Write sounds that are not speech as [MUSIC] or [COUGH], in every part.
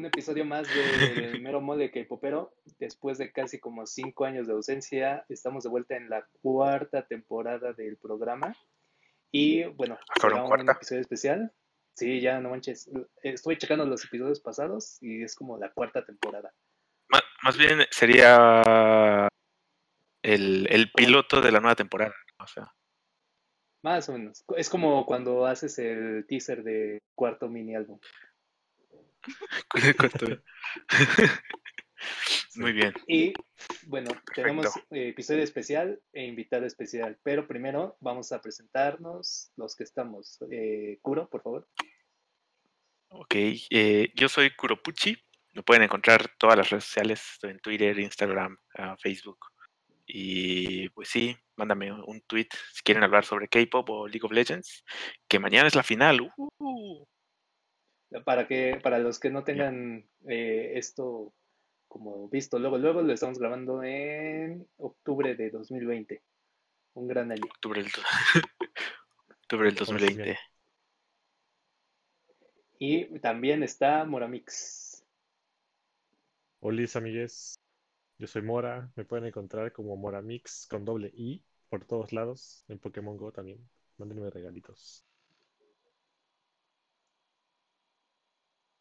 un episodio más de Mero Mole que Popero. Después de casi como cinco años de ausencia, estamos de vuelta en la cuarta temporada del programa. Y bueno, será un episodio especial. Sí, ya no manches. Estuve checando los episodios pasados y es como la cuarta temporada. Más, bien sería el, el, piloto de la nueva temporada. O sea. Más o menos. Es como cuando haces el teaser de cuarto mini álbum. Muy bien. Y bueno, tenemos episodio especial e invitado especial, pero primero vamos a presentarnos los que estamos. Eh, Kuro, por favor. Ok, eh, yo soy Kuro Pucci. Me pueden encontrar todas las redes sociales, en Twitter, Instagram, ah, Facebook. Y pues sí, mándame un tweet si quieren hablar sobre K-pop o League of Legends, que mañana es la final. Uh. Para que, para los que no tengan eh, esto como visto luego, luego lo estamos grabando en octubre de 2020. Un gran año. Octubre del, [LAUGHS] octubre del 2020. Y también está Moramix. Hola, amigues. Yo soy Mora. Me pueden encontrar como Moramix con doble I por todos lados. En Pokémon Go también. Mándenme regalitos.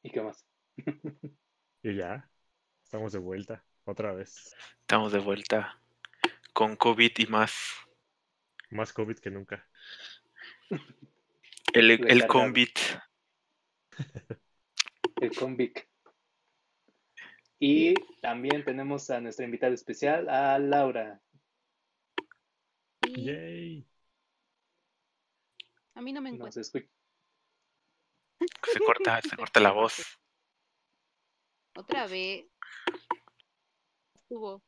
¿Y qué más? [LAUGHS] y ya. Estamos de vuelta. Otra vez. Estamos de vuelta. Con COVID y más. Más COVID que nunca. [LAUGHS] El, el COVID. [LAUGHS] El convict. Y también tenemos a nuestra invitada especial, a Laura. Yay. A mí no me encuentro. [LAUGHS] se, corta, se corta la voz. Otra vez. Estuvo.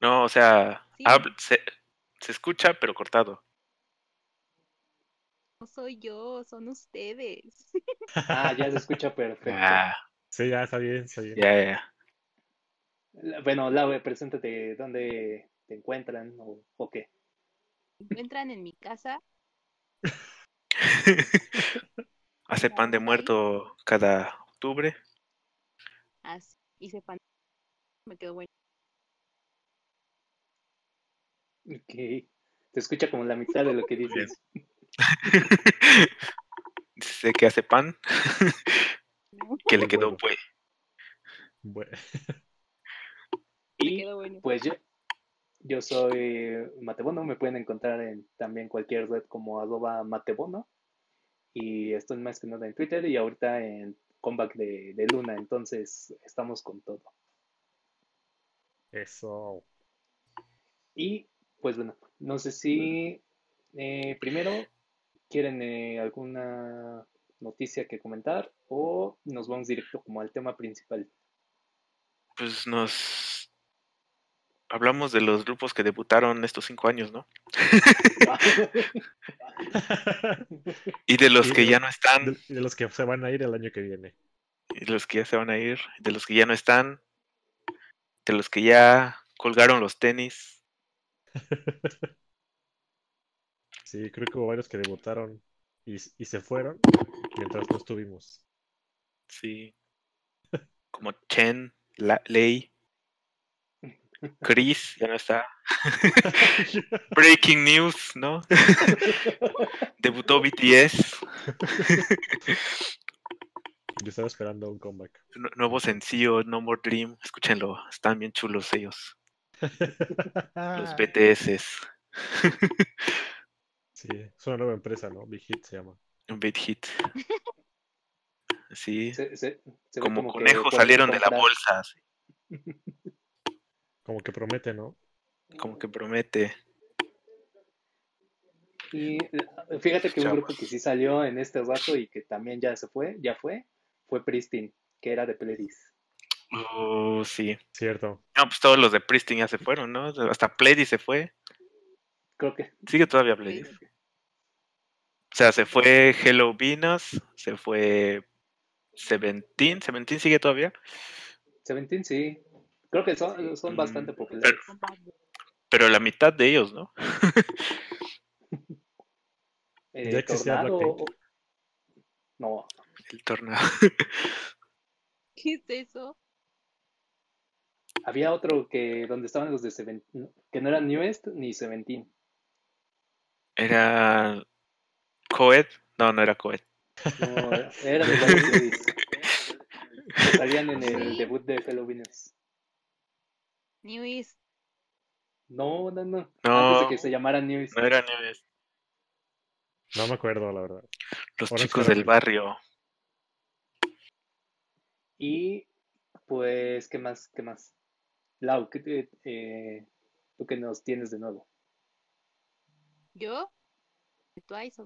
No, o sea, se, se escucha, pero cortado. No soy yo, son ustedes. [LAUGHS] Ah, ya se escucha perfecto. Ah. Sí, ya está bien, está bien. Ya, ya. Bueno, Laura, preséntate dónde te encuentran o, o qué. Me encuentran en mi casa. [LAUGHS] Hace pan de muerto cada octubre. Ah, sí. Hice pan. Me quedó bueno. Ok. Te escucha como la mitad de lo que dices. [LAUGHS] Dice que hace pan. [LAUGHS] que le quedó pues. [LAUGHS] Bueno. Y pues yo, yo soy Matebono, me pueden encontrar en también cualquier red como arroba Matebono. Y estoy más que nada en Twitter y ahorita en comeback de, de Luna, entonces estamos con todo. Eso. Y pues bueno, no sé si eh, primero quieren eh, alguna noticia que comentar o nos vamos directo como al tema principal. Pues nos hablamos de los grupos que debutaron estos cinco años, ¿no? [LAUGHS] y de los que ya no están. Y de los que se van a ir el año que viene. Y de los que ya se van a ir, de los que ya no están, de los que ya colgaron los tenis. [LAUGHS] Sí, creo que hubo varios que debutaron y, y se fueron mientras no estuvimos. Sí. Como Chen, La Lei, Chris, ya no está. [LAUGHS] Breaking news, ¿no? Debutó BTS. Yo estaba esperando un comeback. Nuevo sencillo, No More Dream. Escúchenlo, están bien chulos ellos. Los [LAUGHS] BTS. Sí, es una nueva empresa, ¿no? Big Hit se llama. Un Big Hit. Sí. como, conejos salieron de la bolsa. [LAUGHS] Como que promete, ¿no? Como que promete. Y eh, fíjate que un grupo que sí salió en este rato y que también ya se fue, ya fue, fue Pristine, que era de Pledis. Oh, sí. Cierto. No, pues todos los de Pristine ya se fueron, ¿no? Hasta Pledis se fue. Creo que. Sigue todavía Pledis. O sea, se fue Hello Venus, se fue Seventeen. ¿Seventeen sigue todavía? Seventeen sí. Creo que son, son mm, bastante populares. Pero, la mitad de ellos, ¿no? [LAUGHS] ¿El tornado? No. El tornado. [LAUGHS] ¿Qué es eso? Había otro que donde estaban los de Seventeen, que no eran Newest ni Seventeen. Era Coed. No, no era Coed. No, eran de. [LAUGHS] Salían en el debut de Fellow Winners. New East. No, no, no. No. Antes de que se llamaran Newest. No era Nieves. No me acuerdo, la verdad. Los Ahora chicos del barrio. Y pues, ¿qué más? ¿Qué más? Lau, ¿qué te, eh, ¿tú qué nos tienes de nuevo? ¿Yo? Twice.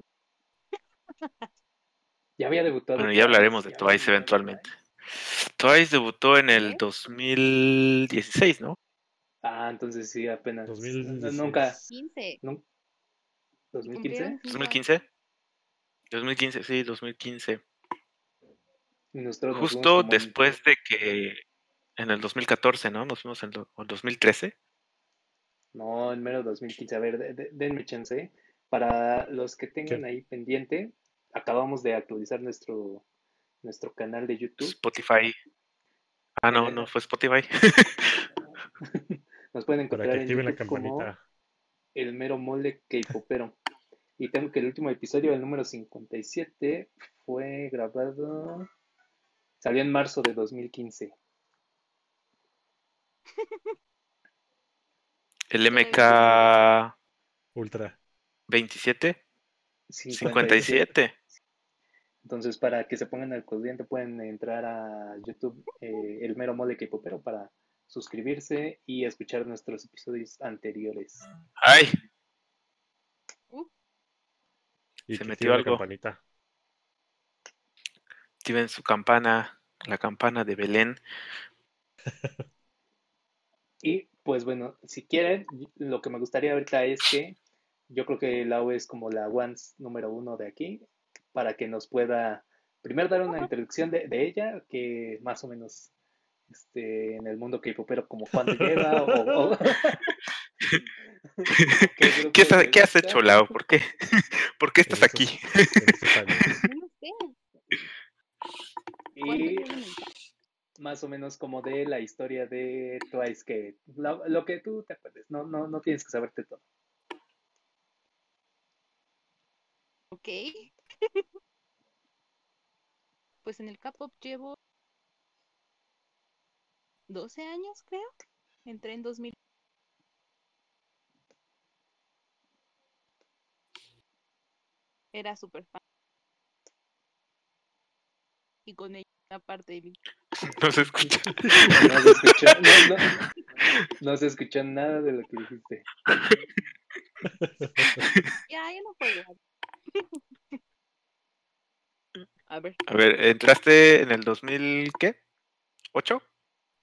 [LAUGHS] Ya había debutado. Bueno, ya hablaremos de ya Twice eventualmente. Twice debutó en el ¿Qué? 2016, ¿no? Ah, entonces sí, apenas. 2016. Nunca. 15. nun- ¿2015? Cumplieron cinco. ¿2015? 2015, sí, 2015. Y nosotros nos fuimos Justo en- después de que en el 2014, ¿no? Nos fuimos en el 2013. No, en mero 2015. A ver, de- de- denme chance. Para los que tengan ¿Qué? ahí pendiente, acabamos de actualizar nuestro, nuestro canal de YouTube. Spotify. Ah, no, Eh, no fue Spotify. [LAUGHS] Nos pueden Para encontrar que en activen la YouTube como campanita. el mero mole K-popero. Y tengo que el último episodio, el número 57, fue grabado. Salió en marzo de 2015. [LAUGHS] El MK Ultra. 27, 57. 57. Entonces, para que se pongan al corriente, pueden entrar a YouTube, eh, el mero mole K-popero, para suscribirse y escuchar nuestros episodios anteriores. ¡Ay! Y Se metió activen la algo. campanita. Activen su campana, la campana de Belén. [LAUGHS] Y pues bueno, si quieren, lo que me gustaría ahorita es que yo creo que Lau es como la once número uno de aquí, para que nos pueda primero dar una introducción de, de ella, que más o menos este, en el mundo K-popero como cuánto lleva o, o- [LAUGHS] [LAUGHS] qué grupos ¿Qué, has- qué hecho, Lau? ¿Por qué? [LAUGHS] ¿Por qué estás aquí? en esos años. No lo sé. ¿Cuánto Y más o menos como de la historia de Twice, que lo, lo que tú te acuerdes, no, no, no tienes que saberte todo. Ok. Pues en el K-pop llevo 12 años, creo. Entré en 2000. Era súper fan. Y con ella una parte de mí. [LAUGHS] No se escucha. No se escuchó, no, no, no se escuchó nada de lo que dijiste. Ya, ya no puedo. [LAUGHS] A ver, A ver, ¿entraste en el 2000 qué? ¿8?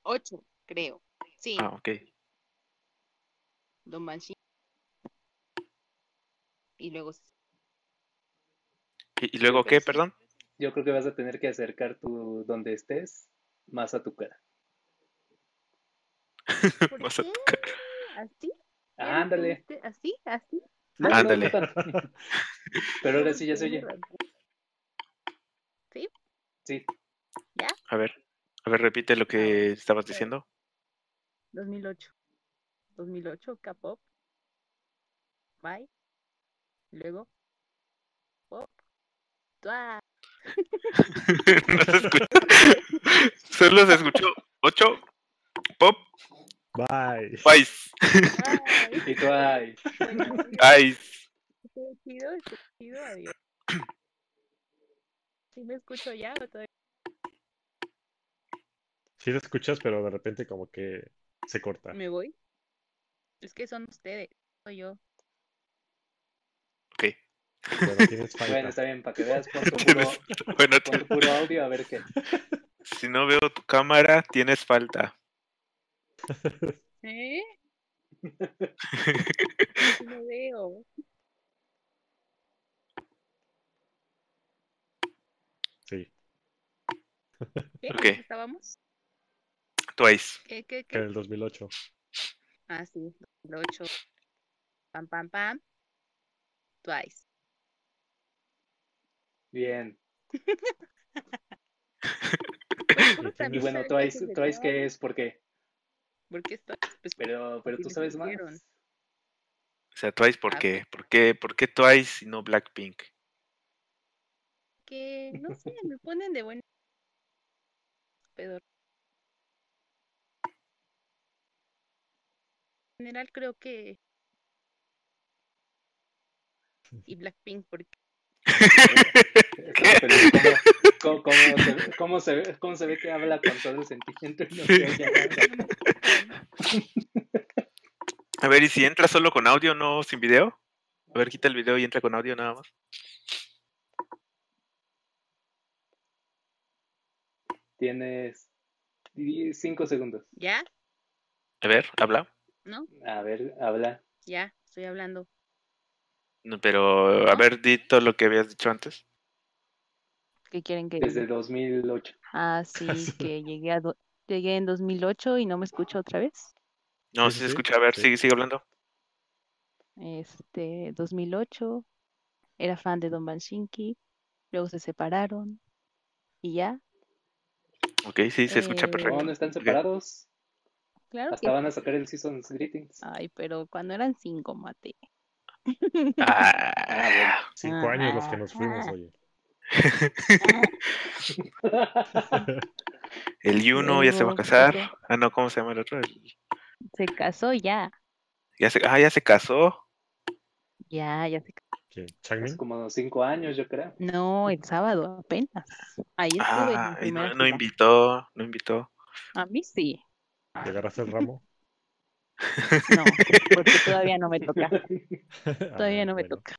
8, creo. Sí, Ah, ok. Don Banshee. Y luego ¿Y, y luego qué, sí. perdón? Yo creo que vas a tener que acercar tu donde estés más a tu cara. [LAUGHS] ¿Por Vas a qué? tocar. ¿Así? Ándale. ¿Así? ¿Así? No, no, Ándale. no. [LAUGHS] Pero ahora sí ya se oye. Sí, A ver, a ver, repite lo que estabas diciendo. 2008. 2008, K-pop. Bye. Luego. Pop. Twice. [LAUGHS] no se escuchó. [LAUGHS] Solo se escuchó 8, pop, Bye. Vice, Bye. y tú, ay, Bueno, Ice. estuvo chido, estuvo chido, adiós. ¿Sí me escucho ya o todavía? Sí te escuchas, pero de repente como que se corta. ¿Me voy? Es que son ustedes, soy yo. Ok. Bueno, tienes [LAUGHS] falta. bueno, está bien, para que veas, tu [LAUGHS] puro, [LAUGHS] Bueno, puro audio a ver qué. si no veo tu cámara, tienes falta. ¿Eh? No veo. Sí, ¿Qué? Ok. ¿Estábamos? Twice. ¿Qué, qué, en qué? el 2008. Ah, sí, 2008. Pam, pam, pam. Twice. Bien. [LAUGHS] Y ¿quién Y es? bueno, Twice, que Twice ¿qué es? ¿Por qué? ¿Por qué está? Pues Pero, pero porque tú sabes más. O sea, Twice, ¿por Ah, qué? ¿Por qué, por qué Twice y no Blackpink? Que no sé, me ponen de buen pedo. General creo que y Blackpink porque. [LAUGHS] ¿Cómo, cómo, cómo se, ve- cómo, se ve, ¿Cómo se ve que habla con todo el sentimiento y no se oye nada? A ver, ¿y si entra solo con audio, no sin video? A ver, quita el video y entra con audio nada más. Tienes 5 segundos. ya, A ver, habla. ¿No? A ver, habla. Ya, estoy hablando. No, pero, a ¿No? ver, di todo lo que habías dicho antes. ¿Qué quieren que Desde diga? 2008. Ah, [LAUGHS] sí, que llegué a do- llegué en 2008 y no me escucho otra vez. No, Sí, se escucha. A ver, sí. sigue, sigue hablando. Este, 2008 era fan de Don Banshinki, luego se separaron y ya. Ok, sí, se escucha Eh, perfecto. No, no están separados. Claro que Hasta van a sacar el Season's Greetings. Ay, pero cuando eran cinco, mate. Ah, [LAUGHS] Cinco años los que nos fuimos, oye. [LAUGHS] el Yuno ya se va a casar. Ah, no, ¿cómo se llama el otro? El- Se casó ya. Ya se, ah, ya se casó. Ya, ya se casó. Hace como 5 años, yo creo. No, el sábado apenas. Ahí estuve Ah, y no, no invitó, no invitó. A mí sí. ¿Le agarraste el ramo? [LAUGHS] No, porque todavía no me toca. [LAUGHS] Todavía Ah, no me bueno. toca.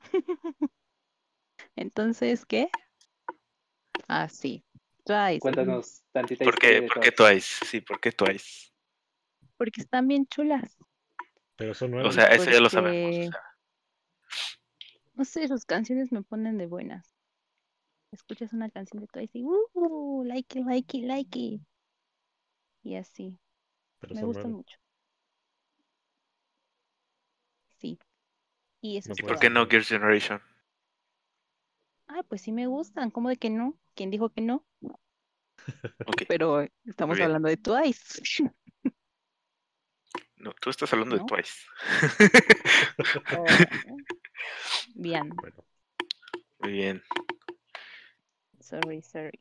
[LAUGHS] Entonces, ¿qué? Ah, sí. Twice. Cuéntanos tantita ¿Por qué, de por qué Twice. Twice? Sí, ¿por qué Twice? Porque están bien chulas. Pero son O nuevos. sea, eso ya lo sabemos. o sea, No sé, sus canciones me ponen de buenas. Escuchas una canción de Twice y uh, like it, like it, like it. Y así. pero Me nuevos. mucho. Sí. Y eso No ¿Y por qué no Girls' Generation? Ah, pues sí me gustan. ¿Cómo de que no? ¿Quién dijo que no? Ok, Pero estamos bien. hablando de Twice. [LAUGHS] no, tú estás hablando ¿No? de Twice. Oh, Bien, Bueno, Muy bien. sorry, sorry.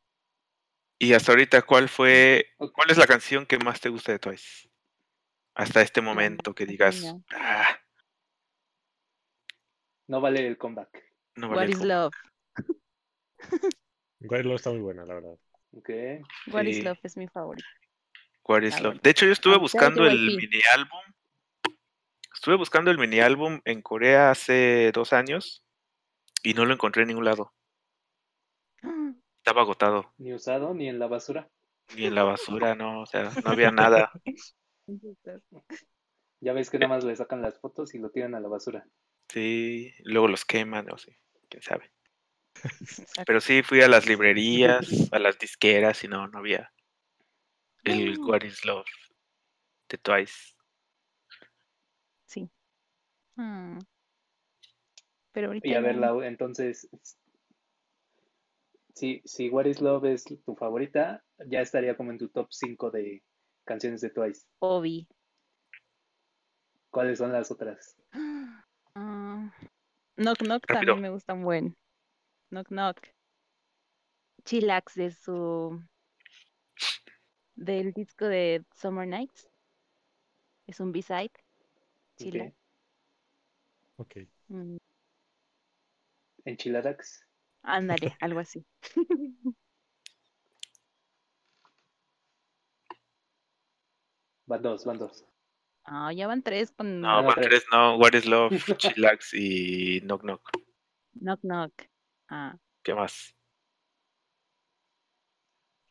Y hasta ahorita, ¿cuál fue, cuál es la canción que más te gusta de Twice? Hasta este momento que digas, ah, No vale el comeback. no What el is love? White Love está muy buena, la verdad. What is love es mi favorito. What is Ah, Love. bueno. De hecho, yo estuve sea buscando el mini álbum. Estuve buscando el mini álbum en Corea hace dos años y no lo encontré en ningún lado. Estaba agotado. Ni usado, ni en la basura. Ni en la basura, no, o sea, no había nada. [LAUGHS] Ya ves que nada más le sacan las fotos y lo tiran a la basura. Sí, luego los queman, o sí, quién sabe. Pero sí fui a las librerías, a las disqueras y no, no había el. What is Love de Twice. Sí. Mm. Pero ahorita Y a ver, Lau, entonces, si, si What is Love es tu favorita, ya estaría como en tu top 5 de canciones de Twice. Obi. ¿Cuáles son las otras? [GASPS] Ah, knock Knock Rápido. también me gusta un buen. Knock Knock. Chillax de su del disco de Summer Nights. Es un B-side. Chillax. Ok. Mm, Enchiladax. Ándale, algo así. Van dos, van dos. Ah, ya van tres con No, van tres. tres, no, What is Love, [LAUGHS] Chillax y Knock Knock. Knock Knock. Ah, ¿Qué más?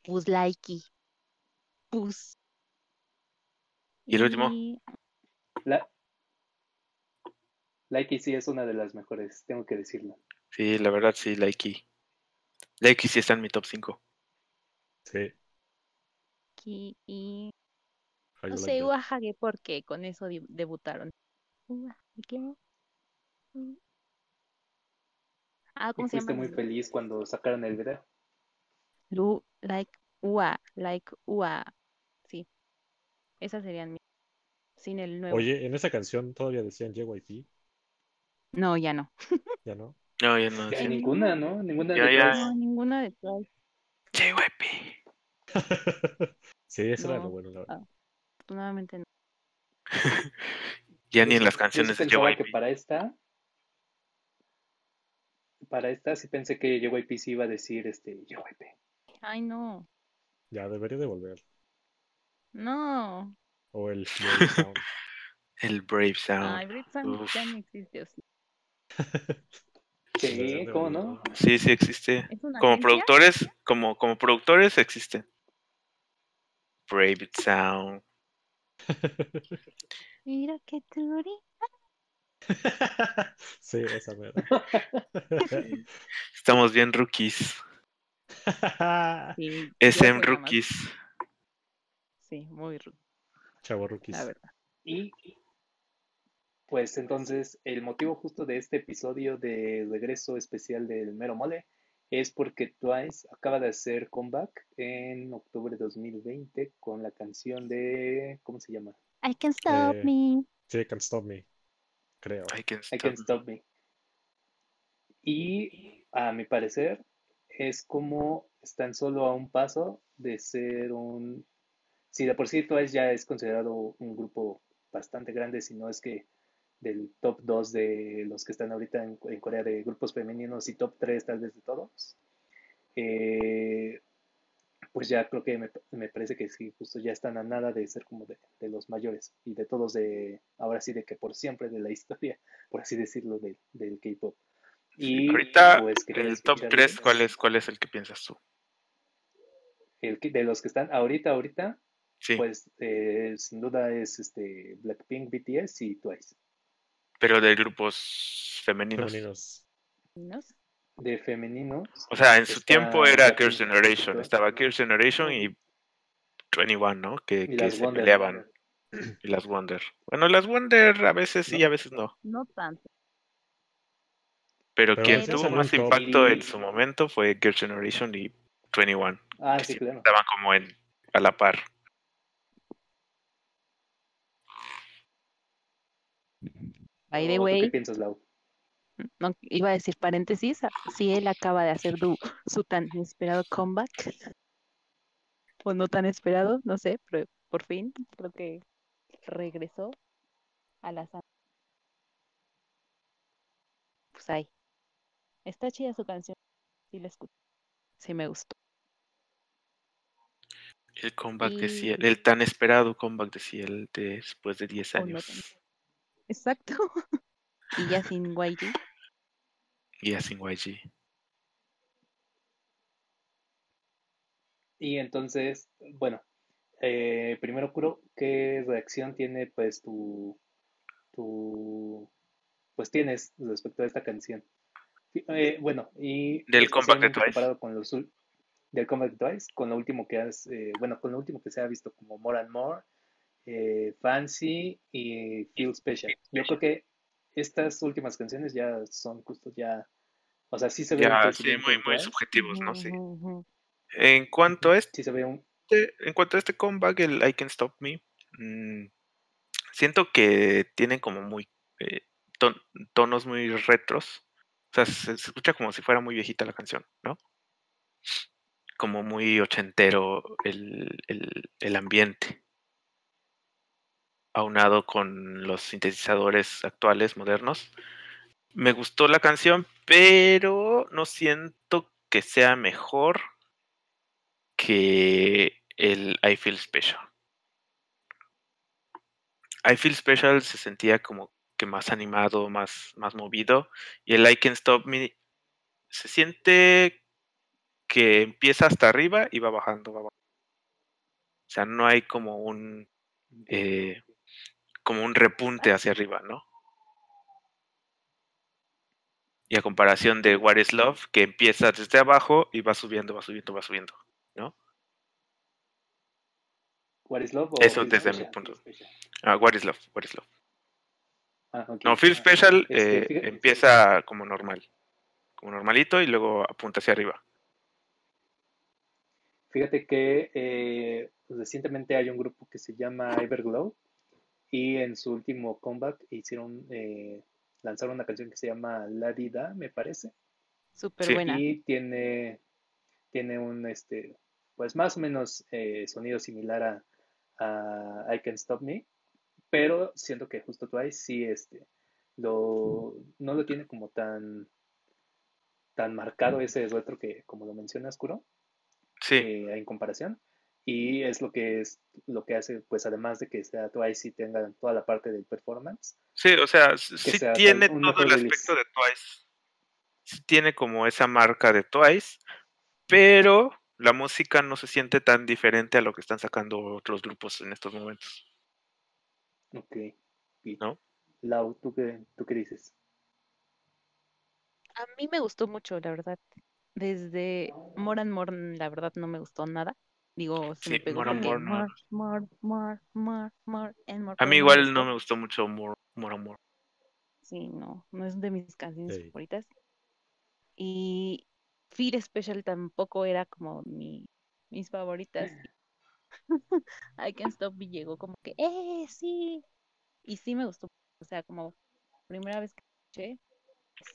Pus Likey. Pus. ¿Y el último? La... Likey sí es una de las mejores, tengo que decirlo. Sí, la verdad sí, Likey. Likey sí está en mi top 5. Sí. y- y No sé. Uahage porque con eso debutaron. Uahage. Mm. Ah, ¿cómo se llama? muy feliz cuando sacaron el video. Lu, like, ua, like, ua. Sí. Esas serían mis. Sin el nuevo. Oye, en esa canción todavía decían JYP. No, ya no. ¿Ya no? No, ya no. Ya ninguna, ¿no? Ninguna Ya, de ya. No, ninguna de todas. JYP. [LAUGHS] sí, eso era No. lo bueno, la verdad. Afortunadamente no. [LAUGHS] Ya ni Yo en sí- las yo sí canciones de pensaba que JYP. para esta, para esta sí pensé que JYP sí iba a decir este JYP. Ay, no. Ya debería de volver. No. O el [LAUGHS] Brave Sound. El Brave Sound. Ay, Brit Sound uf. ya no existe. o sí. Sí, de ¿cómo no? Sí, sí existe. ¿Es una Como agencia? productores, como, como productores existen. Brave Sound. [LAUGHS] Mira qué turi. [LAUGHS] sí, esa mera. [LAUGHS] Estamos bien rookies. Sí, SM rookies. Sí, muy rudo, Chavo rookies. la verdad. Y pues entonces el motivo justo de este episodio de regreso especial del Mero Mole es porque Twice acaba de hacer comeback en octubre de 2020 con la canción de, ¿cómo se llama? I can stop Eh, me. Sí, Can't Stop Me. Creo. I can I stop. Can't Stop Me. Y a mi parecer es como están solo a un paso de ser un... Si de por sí Twice ya es considerado un grupo bastante grande, si no es que del top 2 de los que están ahorita en, en Corea de grupos femeninos y top 3 tal vez de todos, eh, pues ya creo que me, me parece que sí, justo ya están a nada de ser como de, de los mayores y de todos de, ahora sí de que por siempre de la [LAUGHS] historia, por así decirlo, de- del K-pop. Y Ahorita, pues el top escuchar 3, ¿cuál es, ¿cuál es el que piensas tú? el de los que están ahorita, ahorita, Sí, pues eh, sin duda es este Blackpink, BTS y Twice. Pero de grupos femeninos. Femeninos. ¿no? De femeninos, O sea, en su tiempo era Girls' Generation. Estaba Girls' Generation y 21, ¿no? Que, y que se Wonder. peleaban. Y las Wonder. Bueno, las Wonder a veces sí, No. a veces no. No tanto. Pero Pero quien tuvo más impacto en su momento fue Girls' Generation y 21. Ah, que sí, sí claro. Estaban como en a la par. By the ¿O tú ¿Qué way, piensas, Lau? no, iba a decir paréntesis, si él acaba de hacer du- su tan esperado comeback, o no tan esperado, no sé, pero por fin creo que regresó a la sala. Pues ahí. Está chida su canción. Sí la escuché. Sí me gustó. El comeback de Ciel, el tan esperado comeback de Ciel después de 10 O no años. Exacto. [LAUGHS] y ya sin YG. Y ya sin YG. Y entonces, bueno, eh, primero, Kuro, ¿qué reacción tiene pues tu, tu, pues tienes respecto a esta canción? Eh, bueno, y Del comeback de Twice. comparado con los del comeback de Twice, con lo último que has, eh, bueno, con lo último que se ha visto como More and More, eh, Fancy y Feel Special. Yo creo que estas últimas canciones ya son justo ya, o sea, sí se ve un Ya, sí, muy, subjetivos, ¿no? Sí. En cuanto a este, sí se ve un, en cuanto a este comeback, el I Can Stop Me, mm, siento que tienen como muy eh, ton- tonos muy retros. O sea, se, se escucha como si fuera muy viejita la canción, ¿no? Como muy ochentero el, el, el ambiente. Aunado con los sintetizadores actuales, modernos. Me gustó la canción, pero no siento que sea mejor que el I Feel Special. I Feel Special se sentía como que más animado, más, más movido. Y el I Can Stop Me se siente que empieza hasta arriba y va bajando, va bajando. O sea, no hay como un eh, como un repunte hacia arriba, ¿no? Y a comparación de What is Love, que empieza desde abajo y va subiendo, va subiendo, va subiendo, ¿no? What is Love Eso desde mi punto. Ah, What is Love, What is Love. Ah. No, Feel Special este, eh, empieza como normal, como normalito y luego apunta hacia arriba. Fíjate que eh, pues, recientemente hay un grupo que se llama Everglow y en su último comeback hicieron, eh, lanzaron una canción que se llama La Dida, me parece. Súper buena. Y tiene, tiene un, este, pues más o menos eh, sonido similar a, a, I Can Stop Me, pero siento que justo Twice sí, este, lo, no lo tiene como tan, tan marcado ese retro que, como lo mencionas, Kuro. Sí. Eh, en comparación. Y es lo que es lo que hace, pues además de que sea Twice y tenga toda la parte del performance. Sí, o sea, sí tiene todo el aspecto de Twice. Sí tiene como esa marca de Twice, pero la música no se siente tan diferente a lo que están sacando otros grupos en estos momentos. Ok. ¿No? Lau, ¿tú qué, ¿tú qué dices? A mí me gustó mucho, la verdad. Desde Moran Morn, la verdad no me gustó nada. Digo, se me pegó more, more, more, more, more, more, A mí igual no me gustó mucho More, More, More. Sí, no, no es de mis canciones favoritas. Y Fear Special tampoco era como mi, mis favoritas. [LAUGHS] I Can't Stop Me llegó como que, ¡eh, sí! Y sí me gustó. O sea, como primera vez que escuché,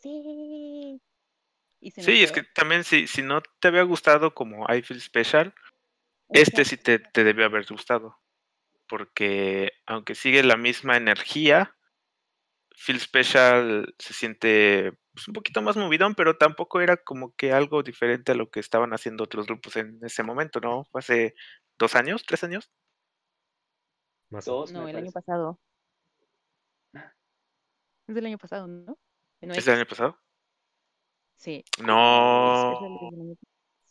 ¡sí! sí, es que también si, si no te había gustado como I Feel Special, este sí te, te debió haber gustado. Porque aunque sigue la misma energía, Feel Special se siente pues, un poquito más movidón, pero tampoco era como que algo diferente a lo que estaban haciendo otros grupos en ese momento, ¿no? hace dos años, tres años. Dos, no, el año pasado. Es del año pasado, ¿no? ¿Es del año pasado? Sí. No.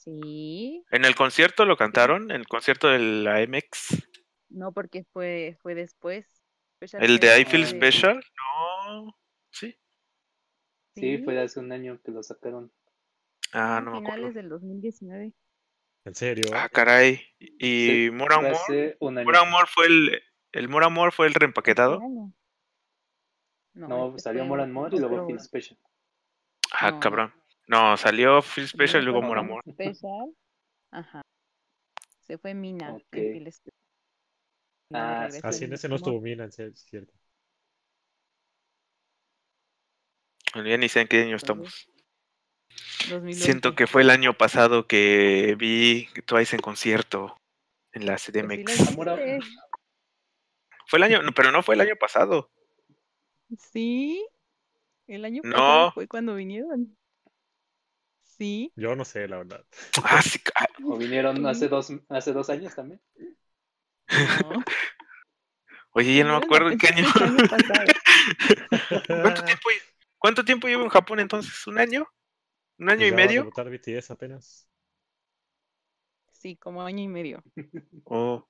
Sí. ¿En el concierto lo cantaron? ¿En el concierto de la MX? No, porque fue, fue después. ¿El de I Feel Special? No. ¿Sí? Sí, fue hace un año que lo sacaron. Ah, no me acuerdo. Finales del 2019. ¿En serio? Ah, caray. ¿Y sí, More Amor? fue el, el More Amor fue el reempaquetado? No, no salió More Amor y luego Feel Special. Ah, cabrón. No, salió Feel Special y luego More Amor. Special. Ajá. Se fue Mina. Okay. ah, así en ese no estuvo Mina, es cierto. Ya ni sé en qué año estamos. Siento que fue el año pasado que vi Twice en concierto en la CDMX. Fue el año, pero no fue el año pasado. Sí, el año pasado fue cuando vinieron. Sí. Yo no sé, la verdad. Ah, sí. ¿O vinieron hace dos, hace dos años también? No. [LAUGHS] Oye, ya no me acuerdo en qué año. [LAUGHS] ¿Cuánto tiempo, ¿Cuánto tiempo llevo en Japón entonces? ¿Un año? ¿Un año y medio? Va a BTS apenas. Sí, como año y medio. Oh.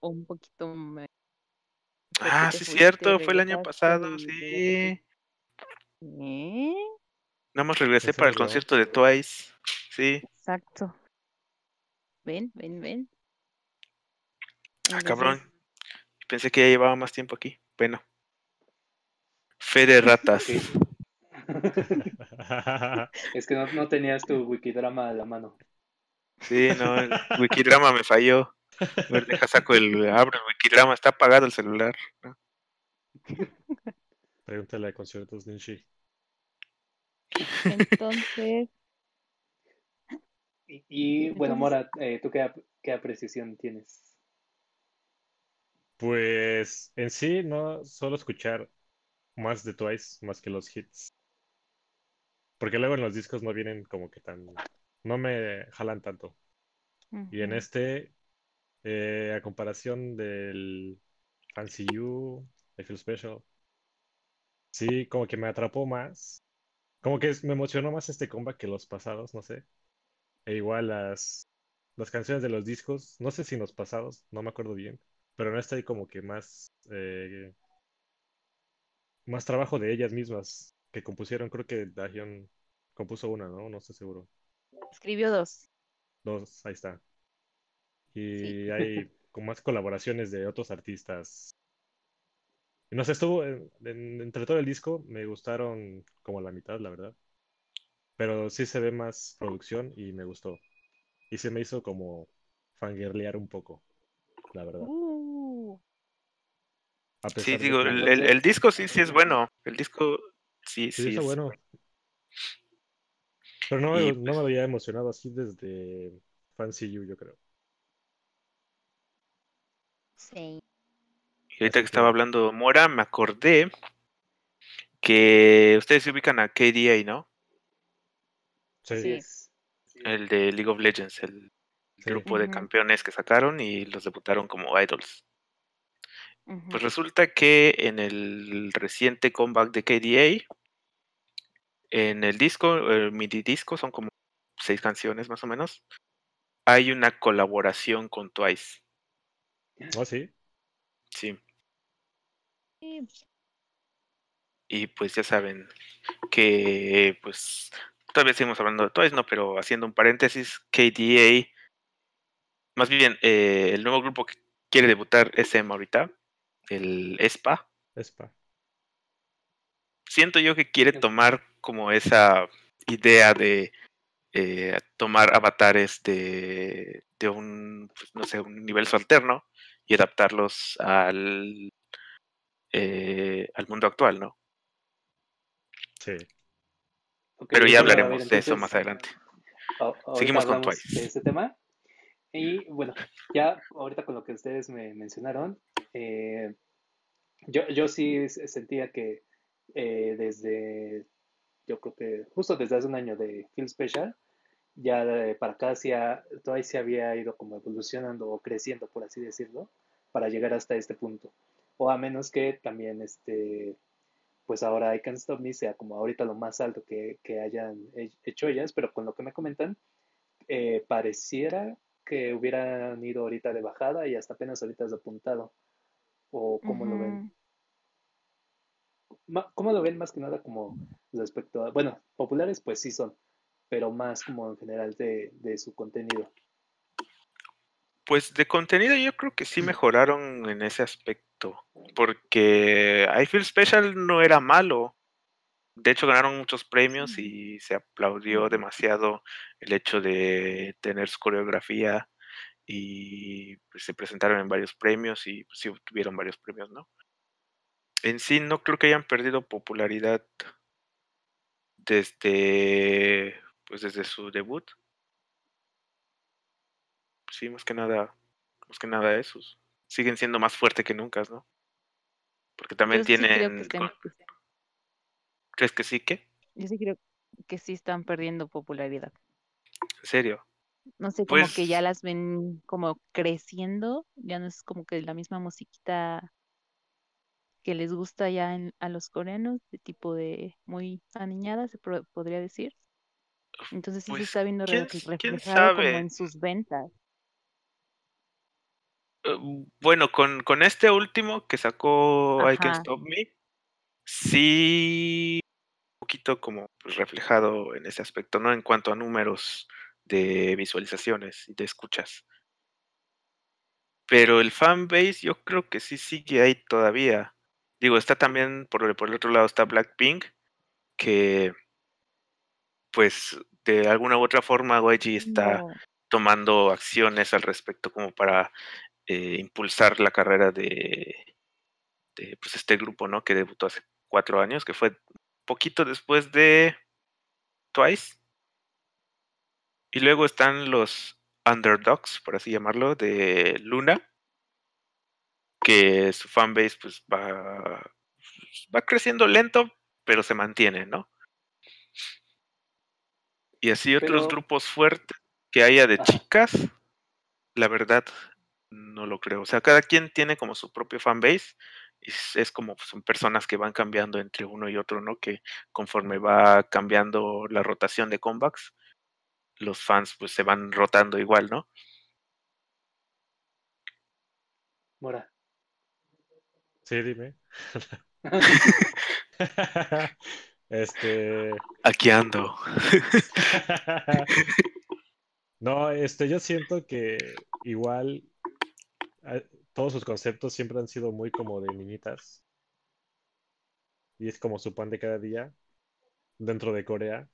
O un poquito más. Ah, sí, es cierto, fue el año pasado, sí. ¿Eh? Nada más regresé para el concierto de Twice. Sí. Exacto. Ven, ven, ven. Ah, cabrón. Pensé que ya llevaba más tiempo aquí. Bueno. Fe de ratas. [LAUGHS] es que no, no, tenías tu Wikidrama a la mano. Sí, no, el Wikidrama me falló. A ver, deja saco el. Abro el Wikidrama, está apagado el celular. Pregúntale a conciertos Ninshi. Entonces. Y, bueno, Mora, eh, ¿tú qué, qué apreciación tienes? Pues en sí, no solo escuchar más de Twice, más que los hits. Porque luego en los discos no vienen como que tan... No me jalan tanto. Y en este, eh, a comparación del Fancy You, I Feel Special, sí, como que me atrapó más. Como que me emocionó más este comeback que los pasados, no sé. E igual las, las canciones de los discos, no sé si en los pasados, no me acuerdo bien, pero en este hay como que más, eh, más trabajo de ellas mismas que compusieron, creo que Dahyun compuso una, ¿no? No estoy seguro. Escribió dos. Dos, ahí está. Y hay con más colaboraciones de otros artistas. Y no sé, estuvo entre todo el disco, me gustaron como la mitad, la verdad. Pero sí se ve más producción y me gustó. Y se me hizo como fangirlear un poco, la verdad. Uh. Sí, digo, el, disco sí, sí es bueno. El disco sí, sí, es bueno. Pero no, no me había emocionado así desde Fancy You, yo creo. Sí. Y ahorita que estaba hablando Mora, me acordé que ustedes se ubican a KDA, ¿no? Sí. El de League of Legends, el grupo de campeones que sacaron y los debutaron como idols. Pues resulta que en el reciente comeback de KDA, en el disco, el MIDI disco, son como seis canciones más o menos, hay una colaboración con Twice. ¿Oh, sí? Sí. Y pues ya saben que pues todavía seguimos hablando de Twice, ¿no? Pero haciendo un paréntesis, KDA, más bien eh, el nuevo grupo que quiere debutar es SM ahorita, el ESPA. ESPA. Siento yo que quiere tomar como esa idea de eh, tomar avatares de, de un, pues, no sé, un universo alterno y adaptarlos al, eh, al mundo actual, ¿no? Sí. Pero ya hablaremos de eso más adelante. Seguimos con Twice. De este tema. Y bueno, ya ahorita con lo que ustedes me mencionaron, eh, yo, yo sí sentía que eh, desde, yo creo que justo desde hace un año de Film Special, ya para acá todavía se había ido como evolucionando o creciendo, por así decirlo, para llegar hasta este punto. O a menos que también, este, pues ahora I Can't Stop Me sea como ahorita lo más alto que, hayan hecho ellas, pero con lo que me comentan, eh, pareciera que hubieran ido ahorita de bajada y hasta apenas ahorita es apuntado. ¿O cómo lo ven? ¿Cómo lo ven más que nada como respecto a, bueno, populares pues sí son, pero más como en general de, su contenido? Pues de contenido yo creo que sí mejoraron en ese aspecto, porque I Feel Special no era malo. De hecho ganaron muchos premios y se aplaudió demasiado el hecho de tener su coreografía y pues, se presentaron en varios premios y pues, sí obtuvieron varios premios, ¿no? En sí no creo que hayan perdido popularidad desde pues desde su debut. Sí, más que nada, más que nada esos. Siguen siendo más fuertes que nunca, ¿no? Porque también tienen... ¿Crees que sí que? Yo sí creo que sí están perdiendo popularidad. ¿En serio? No sé, como que ya pues las ven como creciendo, ya no es como que la misma musiquita que les gusta ya a los coreanos, de tipo de muy aniñada, se podría decir. Entonces sí se pues, está viendo reflejado como en sus ventas. Eh, bueno, con, con este último que sacó I Can Stop Me, sí un poquito como pues, reflejado en ese aspecto, ¿no? En cuanto a números de visualizaciones y de escuchas. Pero el fanbase yo creo que sí sigue ahí todavía. Digo, está también, por, por el otro lado está Blackpink, que pues de alguna u otra forma YG está tomando acciones al respecto como para eh, impulsar la carrera de, de, pues este grupo, ¿no? Que debutó hace cuatro años, que fue poquito después de Twice. Y luego están los underdogs, por así llamarlo, de Luna, que su fanbase pues va, va creciendo lento, pero se mantiene, ¿no? Y así otros grupos fuertes que haya de chicas, la verdad no lo creo. O sea, cada quien tiene como su propio fanbase y es como son personas que van cambiando entre uno y otro, ¿no? Que conforme va cambiando la rotación de comebacks, los fans pues se van rotando igual, ¿no? Mora. Sí, dime. [LAUGHS] [LAUGHS] este. Aquí ando. [LAUGHS] no, este, yo siento que igual todos sus conceptos siempre han sido muy como de niñitas. Y es como su pan de cada día dentro de Corea.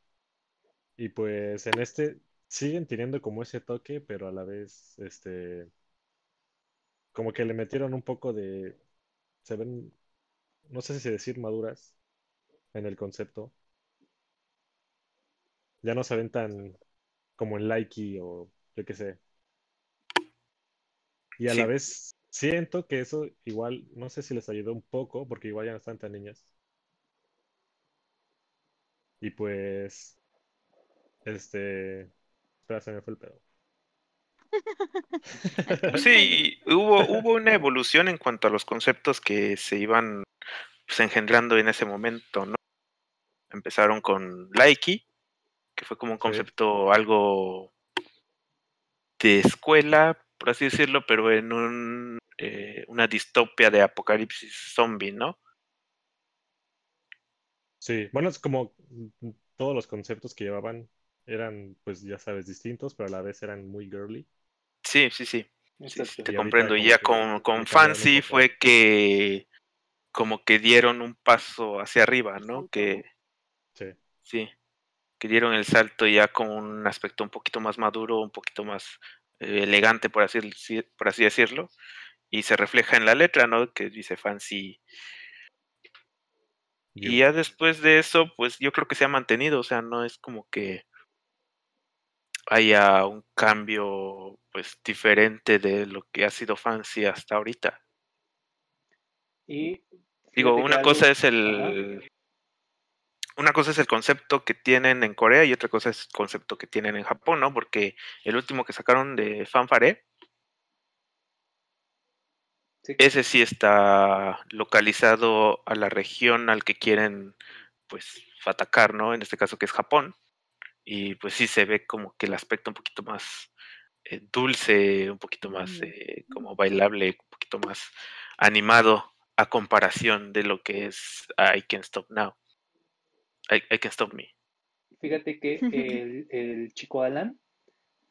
Y pues en este siguen teniendo como ese toque, pero a la vez, este, como que le metieron un poco de, se ven, no sé si decir maduras en el concepto. Ya no se ven tan como en Likey o yo qué sé. Y a la vez siento que eso igual, no sé si les ayudó un poco, porque igual ya no están tan niñas. Y pues, este, espera, se me fue el pedo. [LAUGHS] Sí, hubo, hubo una evolución en cuanto a los conceptos que se iban pues, engendrando en ese momento, ¿no? Empezaron con Likey, que fue como un concepto algo de escuela, por así decirlo, pero en un, eh, una distopia de apocalipsis zombie, ¿no? Sí, bueno, es como todos los conceptos que llevaban eran, pues ya sabes, distintos, pero a la vez eran muy girly. Sí, sí, sí. te comprendo. Y ya con, con Fancy fue que como que dieron un paso hacia arriba, ¿no? Que sí. sí, que dieron el salto ya con un aspecto un poquito más maduro, un poquito más elegante, por así, por así decirlo, y se refleja en la letra, ¿no? Que dice Fancy. Y ya después de eso, pues yo creo que se ha mantenido, o sea, no es como que haya un cambio pues diferente de lo que ha sido Fancy hasta ahorita. Y digo, una cosa es el una cosa es el concepto que tienen en Corea y otra cosa es el concepto que tienen en Japón, ¿no? Porque el último que sacaron de Fanfare ese sí está localizado a la región al que quieren pues atacar, ¿no? En este caso que es Japón y pues sí se ve como que el aspecto un poquito más eh, dulce, un poquito más eh, como bailable, un poquito más animado a comparación de lo que es I Can Stop Now. I, Can Stop Me. Fíjate que [LAUGHS] el, el chico Alan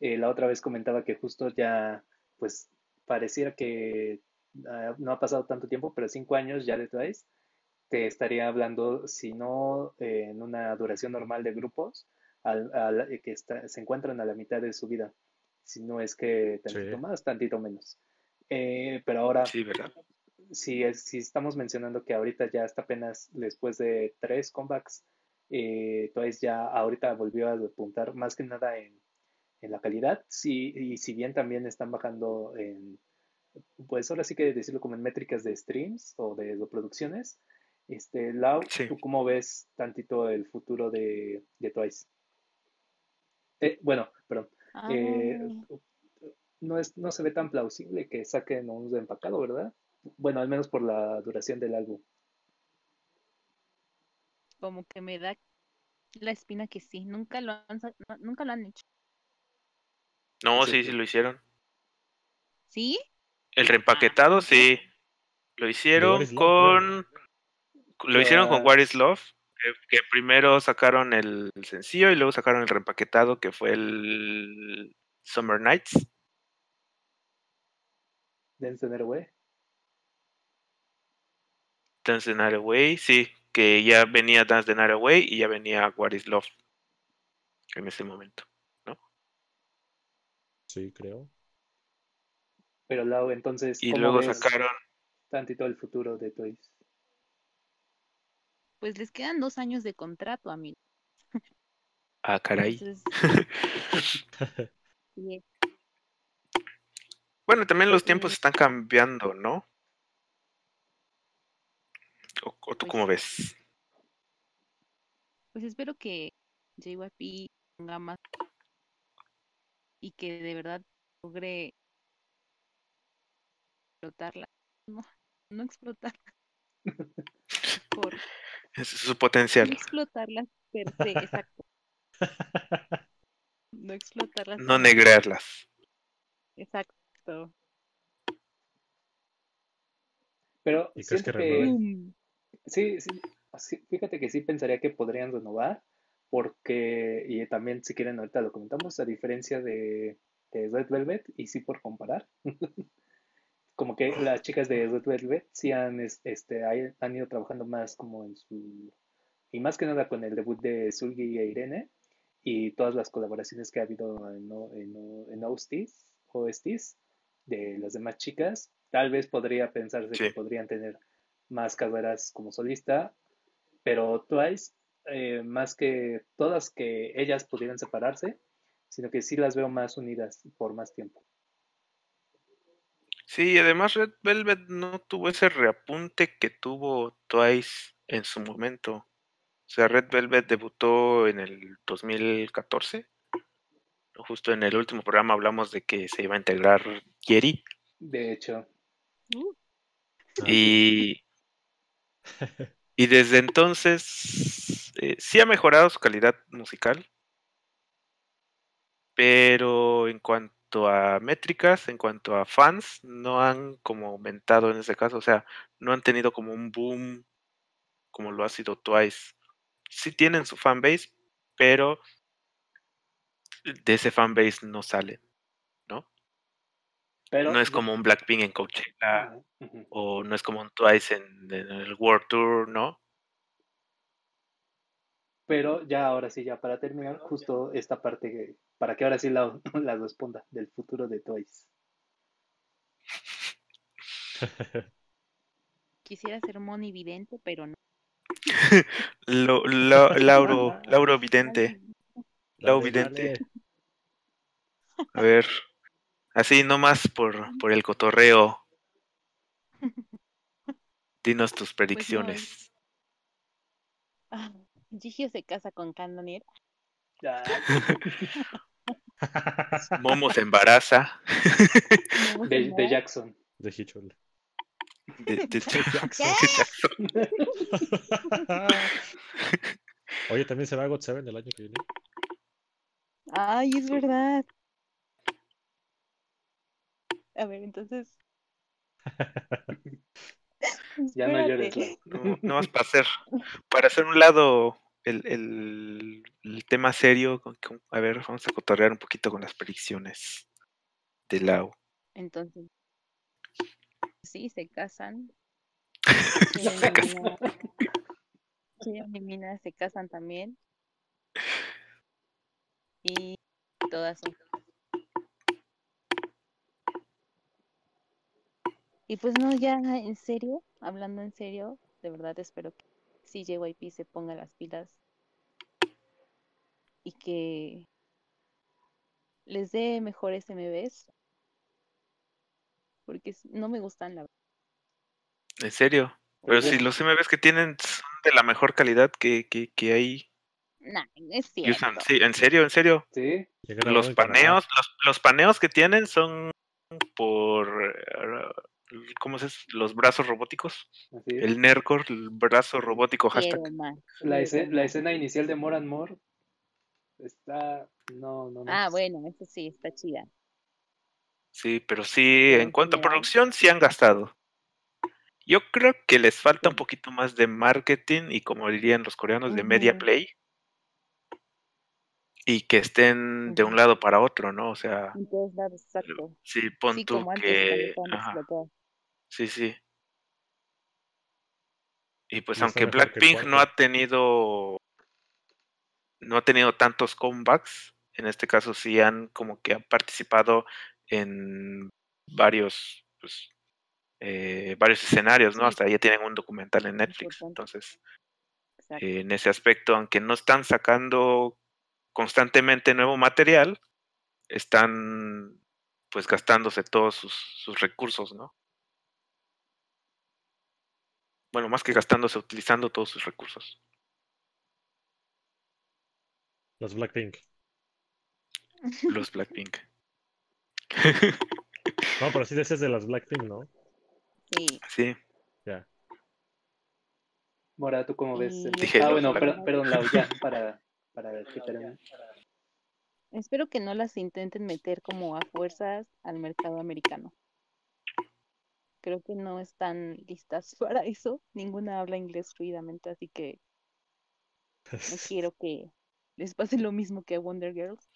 eh, la otra vez comentaba que justo ya, pues pareciera que ah, no ha pasado tanto tiempo, pero cinco años ya de Twice, te estaría hablando, si no en una duración normal de grupos, al, eh, que se encuentran a la mitad de su vida, si no es que tantito más, tantito menos. Eh, pero ahora, sí, ¿verdad? Si, si estamos mencionando que ahorita ya está apenas después de tres comebacks, eh, Twice ya ahorita volvió a apuntar más que nada en, en la calidad, sí, y si bien también están bajando en, pues ahora sí que decirlo como en métricas de streams o de reproducciones, este, Lau, ¿tú cómo ves tantito el futuro de, de Twice? Eh, bueno, perdón. Eh, ah. no, es, no se ve tan plausible que saquen un empacado, ¿verdad? Bueno, al menos por la duración del álbum. Como que me da la espina que sí, nunca lo han, nunca lo han hecho. No, sí, sí lo hicieron. ¿Sí? El reempaquetado, ah, sí. Lo hicieron con... Lo hicieron con What is Love que, primero sacaron el sencillo y luego sacaron el reempaquetado que fue el Summer Nights. Dance Away. Dance Away, sí, que ya venía Dance the Night Away y ya venía What is Love en ese momento, ¿no? Sí, creo. Pero Lau, entonces. Y luego sacaron. Tantito el futuro de Toys pues les quedan dos años de contrato a mí. Ah, caray. [LAUGHS] Bueno, también los tiempos están cambiando, ¿no? ¿O, tú pues cómo ves? Pues espero que JYP ponga más y que de verdad logre explotarla. No, no explotarla. [LAUGHS] Por, es su potencial. No explotarlas per se, exacto. No explotarlas. No negrarlas. Exacto. Pero siento que, sí, sí, fíjate que sí pensaría que podrían renovar, porque, y también si quieren ahorita lo comentamos, a diferencia de, de Red Velvet, y sí por comparar, [LAUGHS] como que las chicas de Red Velvet sí han, este, han ido trabajando más como en su... Y más que nada con el debut de Sulgi e Irene. y todas las colaboraciones que ha habido en, en, en OSTs, OSTs de las demás chicas, tal vez podría pensarse que podrían tener más carreras como solista, pero Twice, eh, más que todas que ellas pudieran separarse, sino que sí las veo más unidas por más tiempo. Sí, además Red Velvet no tuvo ese reapunte que tuvo Twice en su momento. O sea, Red Velvet debutó en el 2014. Justo en el último programa hablamos de que se iba a integrar Jerry. De hecho. Uh. Y, y desde entonces eh, sí ha mejorado su calidad musical. Pero en cuanto a métricas, en cuanto a fans, no han como aumentado en ese caso, o sea, no han tenido como un boom como lo ha sido Twice. Sí tienen su fanbase, pero de ese fanbase no salen. Pero, no es como un Blackpink en Coachella o no es como un Twice en, el World Tour, ¿no? Pero ya ahora sí, ya para terminar, justo esta parte para que ahora sí la, [LAUGHS] la responda del futuro de Toys. [LAUGHS] Quisiera ser monividente, pero no. [LAUGHS] Lo, Lauro, Lauro Vidente. Lauro Vidente. A ver, así nomás por, por el cotorreo. [LAUGHS] Dinos tus pues predicciones. Ah, [LAUGHS] Gigio se casa con Cannonier. [LAUGHS] Momo se embaraza. De, Jackson. De Hichol. De, Jackson. Oye, también se va a God 7 el año que viene. Ay, es verdad. A ver, entonces. [LAUGHS] ya no llores. No, no vas para hacer, para hacer un lado el, el, tema serio, a ver, vamos a cotorrear un poquito con las predicciones de Lau. Entonces, sí, se casan. [LAUGHS] se casan. y Mina se casan también. Y todas son. Y pues no, ya en serio, hablando en serio, de verdad espero que si JYP se ponga las pilas y que les dé mejores MVs porque no me gustan la ¿En serio? Pero si los MVs que tienen son de la mejor calidad que, que, que hay. Nah, es cierto. sí, en serio, en serio. Sí. Los paneos, los, los paneos que tienen son por ¿cómo es? Los brazos robóticos. El Nercor, el brazo robótico hashtag. La, escena, inicial de More and More está. No, no, no. Ah, bueno, eso sí, está chida. Sí, pero sí, en cuanto a producción, sí han gastado. Yo creo que les falta un poquito más de marketing y, como dirían los coreanos, de media play. Y que estén de un lado para otro, ¿no? O sea. En todos lados, exacto. Sí, pon tú que. Sí, sí. Y pues aunque Blackpink no ha tenido no ha tenido tantos comebacks, en este caso sí han como que han participado en varios pues, eh, varios escenarios, ¿no? Hasta ya tienen un documental en Netflix, entonces en ese aspecto, aunque no están sacando constantemente nuevo material, están pues gastándose todos sus, sus recursos, ¿no? Bueno, más que gastándose, utilizando todos sus recursos. Los Blackpink. Los Blackpink. [LAUGHS] no, pero sí decías de las Blackpink, ¿no? Sí. Sí. Ya. Mora, ¿tú cómo ves? ah, bueno, perdón, Lau, ya, [LAUGHS] para, para que Espero que no las intenten meter como a fuerzas al mercado americano creo que no están listas [LAUGHS] para eso. Ninguna habla inglés fluidamente, así que no [LAUGHS] quiero que les pase lo mismo que a Wonder Girls.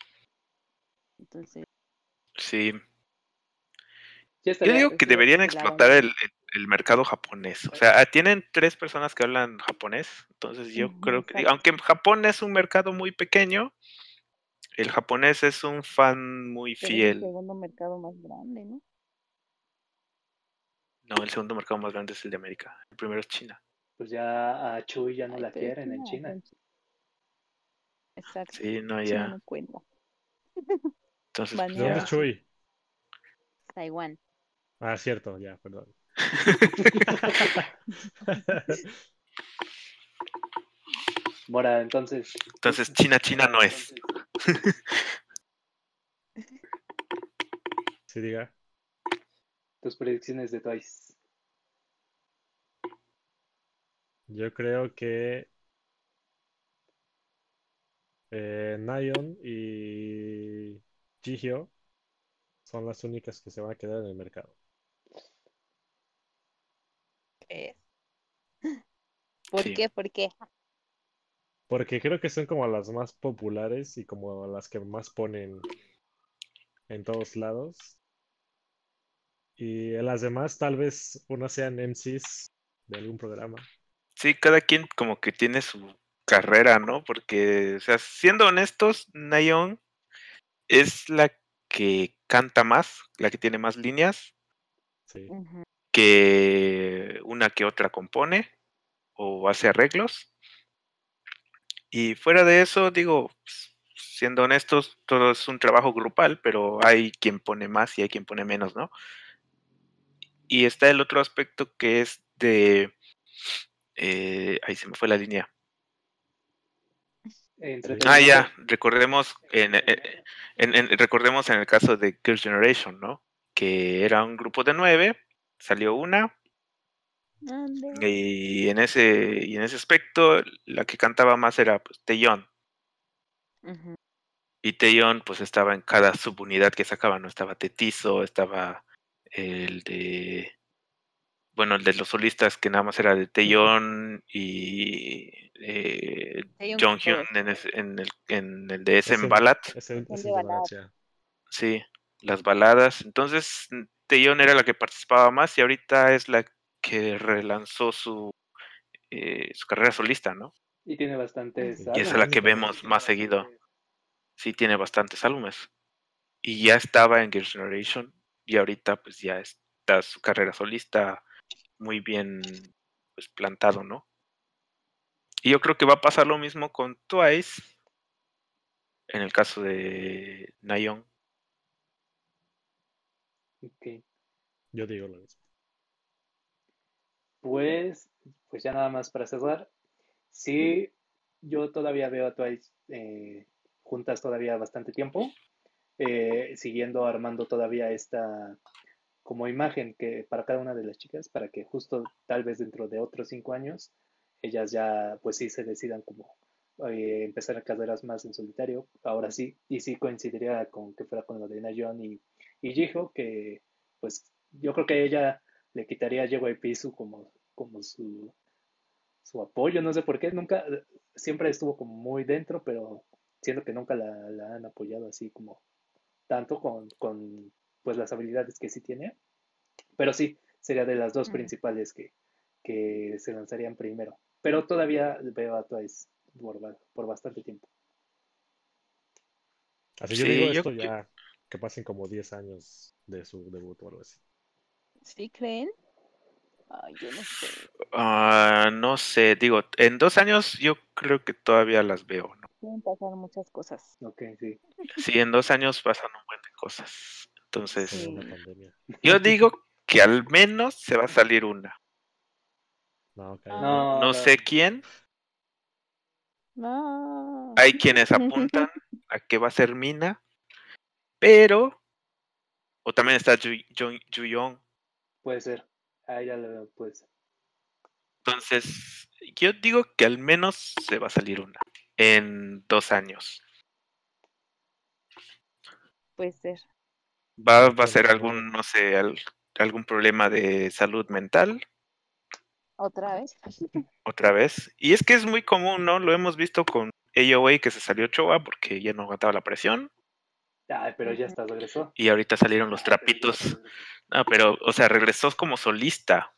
Entonces. Sí. Yo digo que deberían explotar el, mercado japonés. O sea, tienen tres personas que hablan japonés. Entonces yo creo que, aunque Japón es un mercado muy pequeño, el japonés es un fan muy fiel. Es el segundo mercado más grande, ¿no? No, el segundo mercado más grande es el de América. El primero es China. Pues ya a Chuy ya no la quieren en China. Exacto. Sí, no, ya. No. [LAUGHS] Entonces, ¿De dónde es Chuy? Taiwán. Ah, cierto, ya, perdón. [LAUGHS] Mora, entonces. Entonces, China, China no es. Sí, diga. Tus predicciones de Twice. Yo creo que eh, Nayon y Jihyo son las únicas que se van a quedar en el mercado. [LAUGHS] ¿Por qué? ¿Por qué? Porque creo que son como las más populares y como las que más ponen en todos lados. Y las demás tal vez unas sean MCs de algún programa. Sí, cada quien como que tiene su carrera, ¿no? Porque, o sea, siendo honestos, Nayon es la que canta más, la que tiene más líneas, Sí. que una que otra compone o hace arreglos. Y fuera de eso, digo, siendo honestos, todo es un trabajo grupal, pero hay quien pone más y hay quien pone menos, ¿no? Y está el otro aspecto que es de... eh, ahí se me fue la línea. Ah, ya, recordemos en, eh, en- en- recordemos en el caso de Girls' Generation, ¿no? Que era un grupo de nueve, salió una, y en ese, y en ese aspecto, la que cantaba más era pues, Taeyeon. Y Taeyeon pues estaba en cada subunidad que sacaba, ¿no? Estaba Tetizo, estaba el de... Bueno, el de los solistas que nada más era de Taeyeon y eh, Jonghyun cantó. en, ese- en el, en el de SM Ese- Ballad. Sí, las baladas. Entonces, Taeyeon era la que participaba más y ahorita es la que relanzó su, eh, su carrera solista, ¿no? Y tiene bastantes. Y es la que vemos más seguido. Sí, tiene bastantes álbumes. Y ya estaba en Girls' Generation y ahorita pues ya está su carrera solista muy bien pues, plantado, ¿no? Y yo creo que va a pasar lo mismo con Twice en el caso de Nayeon. Ok. Yo digo lo mismo. Pues, pues ya nada más para cerrar. Sí, yo todavía veo a Twice eh, juntas todavía bastante tiempo, eh, siguiendo armando todavía esta como imagen que para cada una de las chicas, para que justo tal vez dentro de otros cinco años ellas ya pues sí se decidan como eh, empezar a carreras más en solitario, ahora sí, y sí coincidiría con que fuera con lo de Nayeon y, y que pues yo creo que ella le quitaría a JYP su como, como su, su apoyo, no sé por qué, nunca, siempre estuvo como muy dentro, pero siento que nunca la, la han apoyado así como tanto con, con pues las habilidades que sí tiene, pero sí, sería de las dos principales que, que se lanzarían primero, pero todavía veo a Twice por, por bastante tiempo. Así yo Sí, digo yo- esto yo- ya que pasen como 10 años de su debut o algo así. ¿Sí creen? Ay, yo no sé. Ah, no sé, digo, en dos años yo creo que todavía las veo, ¿no? Pueden pasar muchas cosas. Ok, sí. Sí, en dos años pasan un buen de cosas. Entonces, Sí. yo digo que al menos se va a salir una. No, No sé quién, No. hay quienes apuntan [LAUGHS] a que va a ser Mina, pero, o también está Ju- Ju- Juyong. Puede ser. A ella le veo, puede ser. Entonces, yo digo que al menos se va a salir una en dos años. Puede ser. Va, va a ser algún, no sé, al- algún problema de salud mental ¿Otra vez? [LAUGHS] otra vez. Y es que es muy común, ¿no? Lo hemos visto con AOA que se salió Choa porque ya no aguantaba la presión. Ay, pero ya está, regresó. Y ahorita salieron los trapitos. No, pero, o sea, regresó como solista.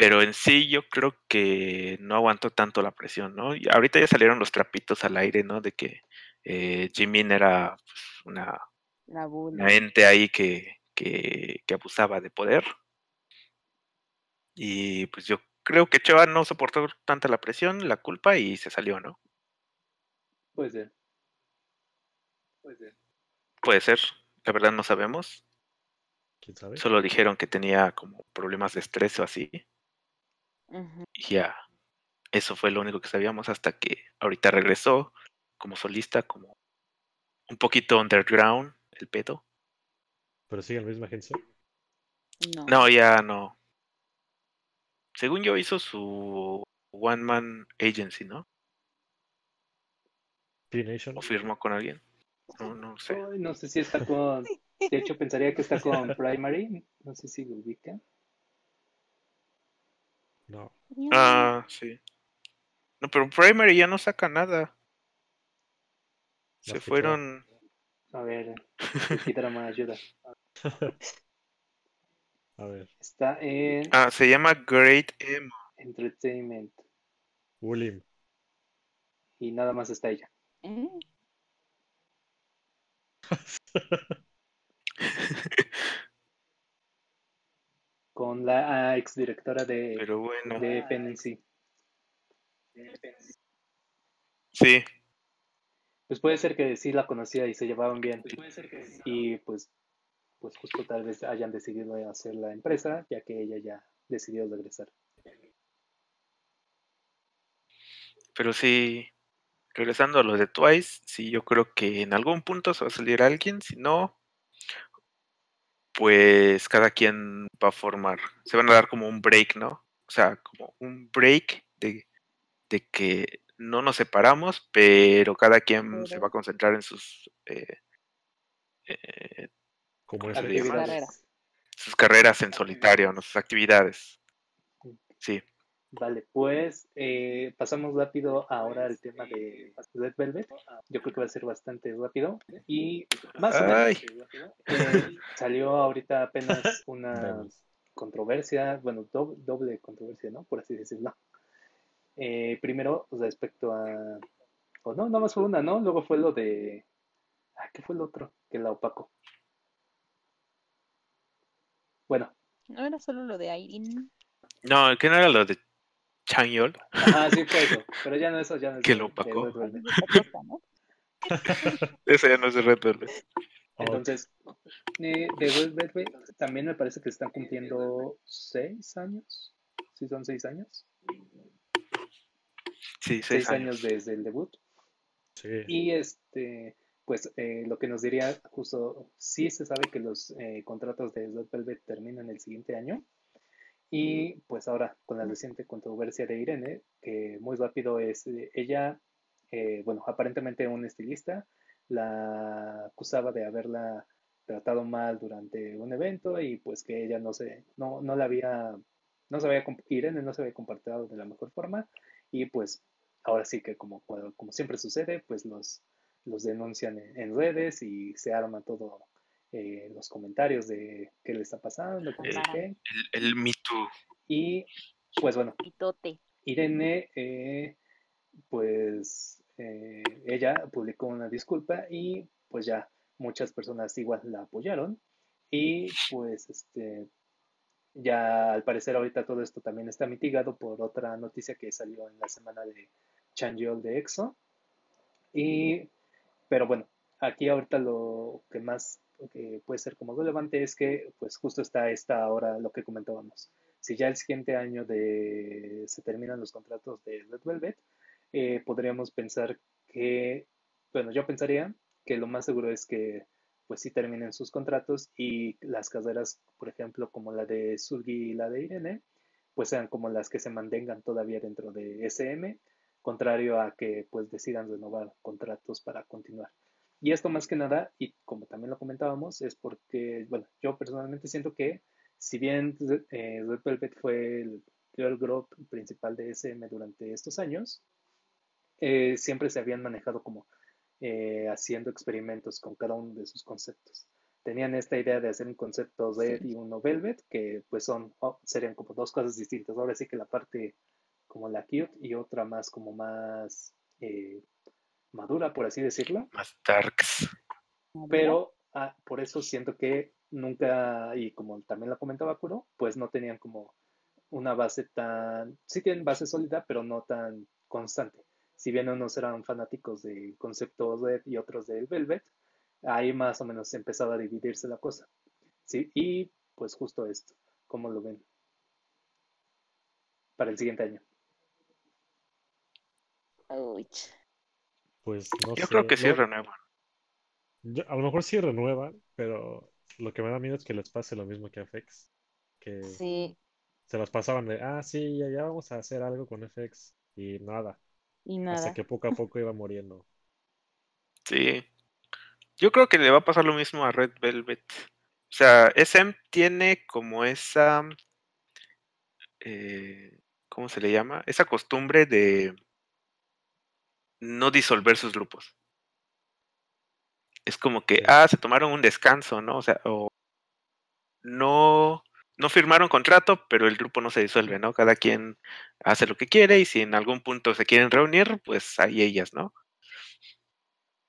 Pero en sí yo creo que no aguantó tanto la presión, ¿no? Y ahorita ya salieron los trapitos al aire, ¿no? De que eh, Jimin era pues, una, una, ente ahí que, que, que, abusaba de poder. Y pues yo creo que Choa no soportó tanta la presión, la culpa y se salió, ¿no? Puede ser. Puede ser. Puede ser, la verdad no sabemos. ¿Quién sabe? Solo dijeron que tenía como problemas de estrés o así. Y ya, eso fue lo único que sabíamos hasta que ahorita regresó como solista, como un poquito underground, el pedo. ¿Pero sigue en la misma agencia? No. no, ya no. Según yo hizo su One Man Agency, ¿no? ¿O firmó con alguien? No, no sé. no sé si está con. De hecho, pensaría que está con Primary. No sé si lo ubica. No. Ah, sí. No, pero Primary ya no saca nada. Se fueron. A ver, más ayuda. [LAUGHS] A ver. Está en. Ah, se llama Great M. Entertainment. William. Y nada más está ella. ¿Eh? [LAUGHS] Con la ex directora de, Pero bueno. de FNC. Sí. Pues puede ser que sí la conocía y se llevaban bien. Y pues, pues justo tal vez hayan decidido hacer la empresa, ya que ella ya decidió regresar. Pero sí, regresando a lo de Twice, sí, yo creo que en algún punto se va a salir alguien, si no, pues cada quien va a formar, se van a dar como un break, ¿no? O sea, como un break de, de que no nos separamos, pero cada quien se va a concentrar en sus eh, eh, carreras. sus carreras en solitario, ¿no? sus actividades. Sí. Vale, pues eh, pasamos rápido ahora al tema de Red Velvet. Yo creo que va a ser bastante rápido. Y más o menos eh, salió ahorita apenas [LAUGHS] una controversia, bueno, doble, controversia, ¿no? Por así decirlo. Eh, primero, respecto a. O no, nada más fue una, ¿no? Luego fue lo de. Ah, ¿qué fue el otro? Que la opaco. Bueno. No era solo lo de Irene. No, que no era lo de Changyol. Ah, sí fue eso. Pero ya no eso, ya no es. Que lo opacó. [LAUGHS] Ese ya no es de Red Velvet. Entonces, eh, de Red Velvet también me parece que están cumpliendo seis años. ¿Sí son seis años? Sí, seis, años. desde el debut. Sí. Y este, pues eh, lo que nos diría justo, sí se sabe que los eh, contratos de Red Velvet terminan el siguiente año. Y pues ahora, con la reciente controversia de Irene, que muy rápido es, eh, ella, eh, bueno, aparentemente un estilista, la acusaba de haberla tratado mal durante un evento y pues que ella no se, no, no la había, no se había, Irene no se había comportado de la mejor forma. Y pues ahora sí que como, como siempre sucede, pues los, los denuncian en redes y se arma todo eh, los comentarios de qué le está pasando, El, el Me Y pues bueno, Irene, eh, pues eh, ella publicó una disculpa y pues ya muchas personas igual la apoyaron. Y pues este ya al parecer ahorita todo esto también está mitigado por otra noticia que salió en la semana de Changyol de EXO. Y pero bueno aquí ahorita lo que más que puede ser como relevante es que pues justo está esta ahora lo que comentábamos. Si ya el siguiente año de, se terminan los contratos de Red Velvet, eh, podríamos pensar que, bueno, yo pensaría que lo más seguro es que pues sí terminen sus contratos y las carreras, por ejemplo, como la de Surgi y la de Irene, pues sean como las que se mantengan todavía dentro de SM, contrario a que pues decidan renovar contratos para continuar. Y esto más que nada, y como también lo comentábamos, es porque, bueno, yo personalmente siento que si bien eh, Red Velvet fue el girl group principal de SM durante estos años, eh, siempre se habían manejado como eh, haciendo experimentos con cada uno de sus conceptos. Tenían esta idea de hacer un concepto Red y uno Velvet, que pues son, oh, serían como dos cosas distintas. Ahora sí que la parte como la cute y otra más como más madura, por así decirlo. Más darks. Pero ah, por eso siento que nunca, y como también lo comentaba Kuro, pues no tenían como una base tan, sí tienen base sólida, pero no tan constante. Si bien unos eran fanáticos del concepto Red y otros del Velvet, ahí más o menos empezaba a dividirse la cosa. ¿sí? Y pues justo esto, ¿cómo lo ven? Para el siguiente año. Pues no Yo creo que sí renuevan. a lo mejor sí renuevan, pero lo que me da miedo es que les pase lo mismo que a FX. Que sí. se las pasaban de, ah, sí, ya, ya vamos a hacer algo con FX. Y nada. Y nada. Hasta que poco a poco iba muriendo. [LAUGHS] Sí. Yo creo que le va a pasar lo mismo a Red Velvet. O sea, SM tiene como esa. Eh, ¿Cómo se le llama? Esa costumbre de no disolver sus grupos. Es como que, ah, se tomaron un descanso, ¿no? O sea, o no, no firmaron contrato, pero el grupo no se disuelve, ¿no? Cada quien hace lo que quiere y si en algún punto se quieren reunir, pues hay ellas, ¿no?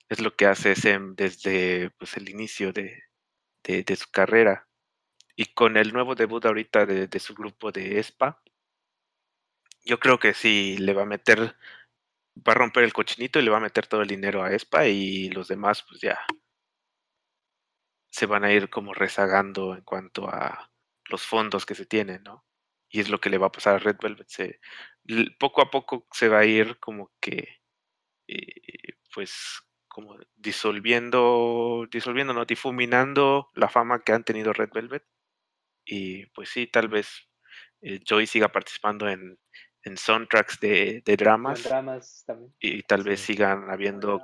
Es lo que hace SEM desde pues, el inicio de, de, su carrera. Y con el nuevo debut ahorita de, de su grupo de ESPA, yo creo que sí le va a meter va a romper el cochinito y le va a meter todo el dinero a ESPA y los demás pues ya se van a ir como rezagando en cuanto a los fondos que se tienen, ¿no? Y es lo que le va a pasar a Red Velvet. Poco a poco se va a ir como que, eh, pues, como disolviendo, disolviendo, ¿no? Difuminando la fama que han tenido Red Velvet. Y pues sí, tal vez eh, Joy siga participando en, en soundtracks de, de dramas. dramas también. Y tal vez sigan habiendo.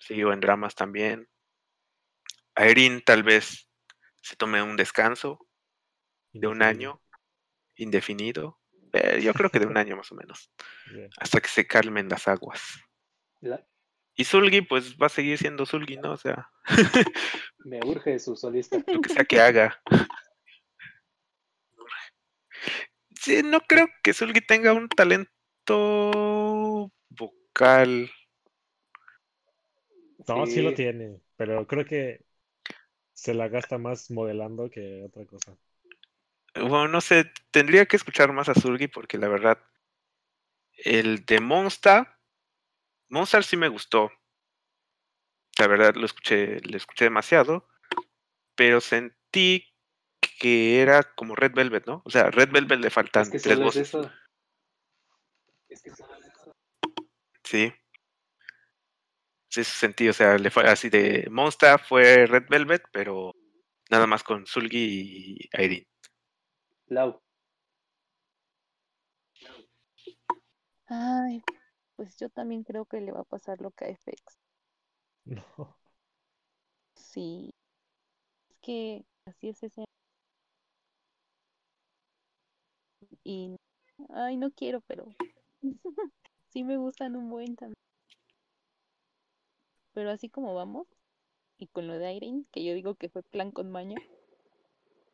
Sí, o en dramas también. Irene tal vez se tome un descanso de un año indefinido. Eh, yo creo que de un año más o menos. [LAUGHS] Hasta que se calmen las aguas. Y Zulgi, pues va a seguir siendo Zulgi, ¿no? O sea. [LAUGHS] Me urge su solista. Lo que sea que haga. [LAUGHS] Sí, no creo que Zulgi tenga un talento vocal. No, sí. lo tiene, pero creo que se la gasta más modelando que otra cosa. Bueno, no sé, tendría que escuchar más a Zulgi porque la verdad, el de Monster, Monster sí me gustó. La verdad lo escuché, lo escuché demasiado, pero sentí que era como Red Velvet, ¿no? O sea, Red Velvet le faltan tres voces. Es que Sí. Sí, ese sentido, o sea, le fue así de Monster fue Red Velvet, pero nada más con Sulgi y Irene. Lau. Ay, pues yo también creo que le va a pasar lo que a FX. No. [LAUGHS] Sí. Es que así es ese Y, ay, no quiero, pero [LAUGHS] sí me gustan un buen también. Pero así como vamos, y con lo de Irene, que yo digo que fue plan con maña.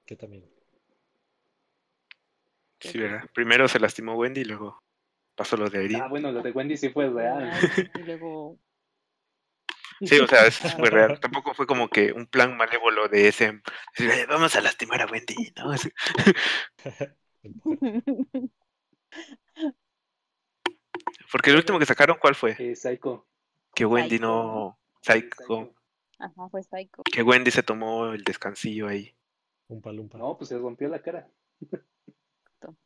Que también. Sí, ¿verdad? Primero se lastimó Wendy y luego pasó lo de Irene. Ah, bueno, lo de Wendy sí fue real. [LAUGHS] Y luego... Sí, o sea, eso fue real. Tampoco fue como que un plan malévolo de ese. Vamos a lastimar a Wendy, ¿no? [LAUGHS] Porque el último que sacaron, ¿cuál fue? Eh, Psycho. Que Wendy no. Psycho. Ajá, fue Psycho. Que Wendy se tomó el descansillo ahí. Un palumpa. No, pues se rompió la cara. [LAUGHS]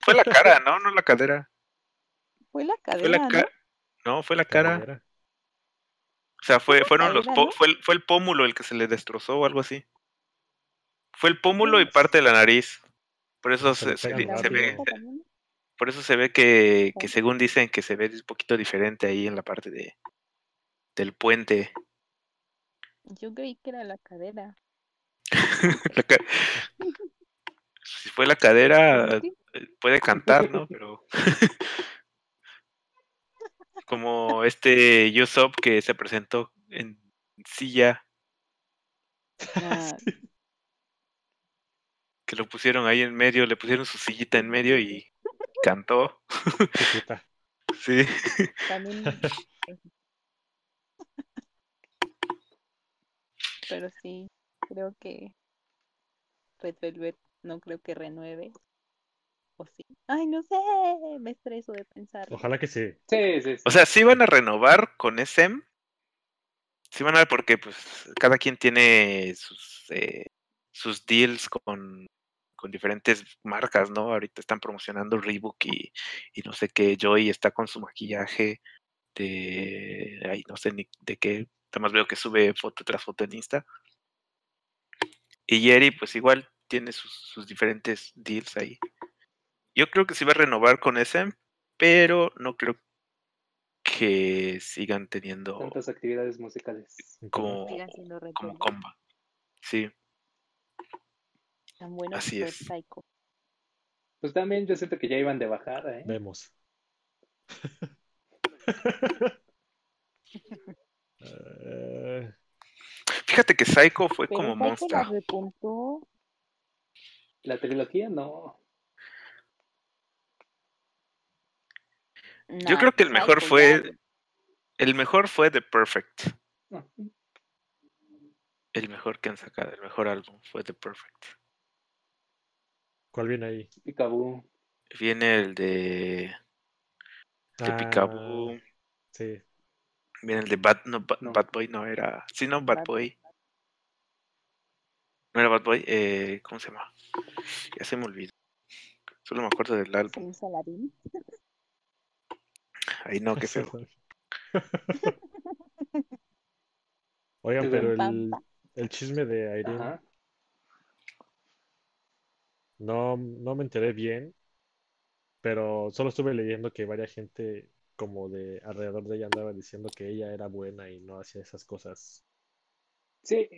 fue la cara, ¿no? No la cadera. Fue la cadera. ¿no? ¿no? fue la cara. O sea, fue, fueron los fue, el, fue el pómulo el que se le destrozó o algo así. Fue el pómulo y parte de la nariz. Por eso se, ve. Por eso se ve que, que, según dicen que se ve un poquito diferente ahí en la parte de del puente. Yo creí que era la cadera. [LAUGHS] [LAUGHS] si fue la cadera, eh, puede cantar, ¿no? Pero [LAUGHS] como este Yusop que se presentó en silla. Ah. [LAUGHS] Que lo pusieron ahí en medio, le pusieron su sillita en medio y cantó. sí. También. [LAUGHS] Pero sí, creo que Red Velvet no creo que renueve. O sí. Ay, no sé, me estreso de pensar. Ojalá que sí. Sí, sí, O sea, sí van a renovar con SM. Sí van a porque pues cada quien tiene sus eh, sus deals con, con diferentes marcas, ¿no? Ahorita están promocionando Reebok y, y no sé qué, Joy está con su maquillaje de, ay, no sé ni de qué, nada más veo que sube foto tras foto en Insta. Y Jerry, pues igual tiene sus, sus diferentes deals ahí. Yo creo que sí va a renovar con SM, pero no creo que sigan teniendo tantas actividades musicales como, como comba. Sí. Tan bueno Así es. Psycho. Pues también yo siento que ya iban de bajada, ¿eh? Vemos. [LAUGHS] Fíjate que Psycho fue Pero como Psycho Monster. La trilogía no. Yo creo que el mejor fue ya- el mejor fue The Perfect. no. El mejor que han sacado, el mejor álbum fue The Perfect. ¿Cuál viene ahí? Picaboo. Viene el de, de Ah, Peekaboo, Sí. viene el de Bad, no, Ba- No. Bad Boy, no era, sí, no, Bad Bad Boy. No era Bad Boy, eh, ¿cómo se llama? Ya se me olvidó. Solo me acuerdo del álbum. Sin Saladín. [LAUGHS] Ahí no, qué feo. [LAUGHS] Oigan, pero el, el chisme de Irene Ajá. no, no me enteré bien, pero solo estuve leyendo que varias gente como de alrededor de ella andaba diciendo que ella era buena y no hacía esas cosas. Sí,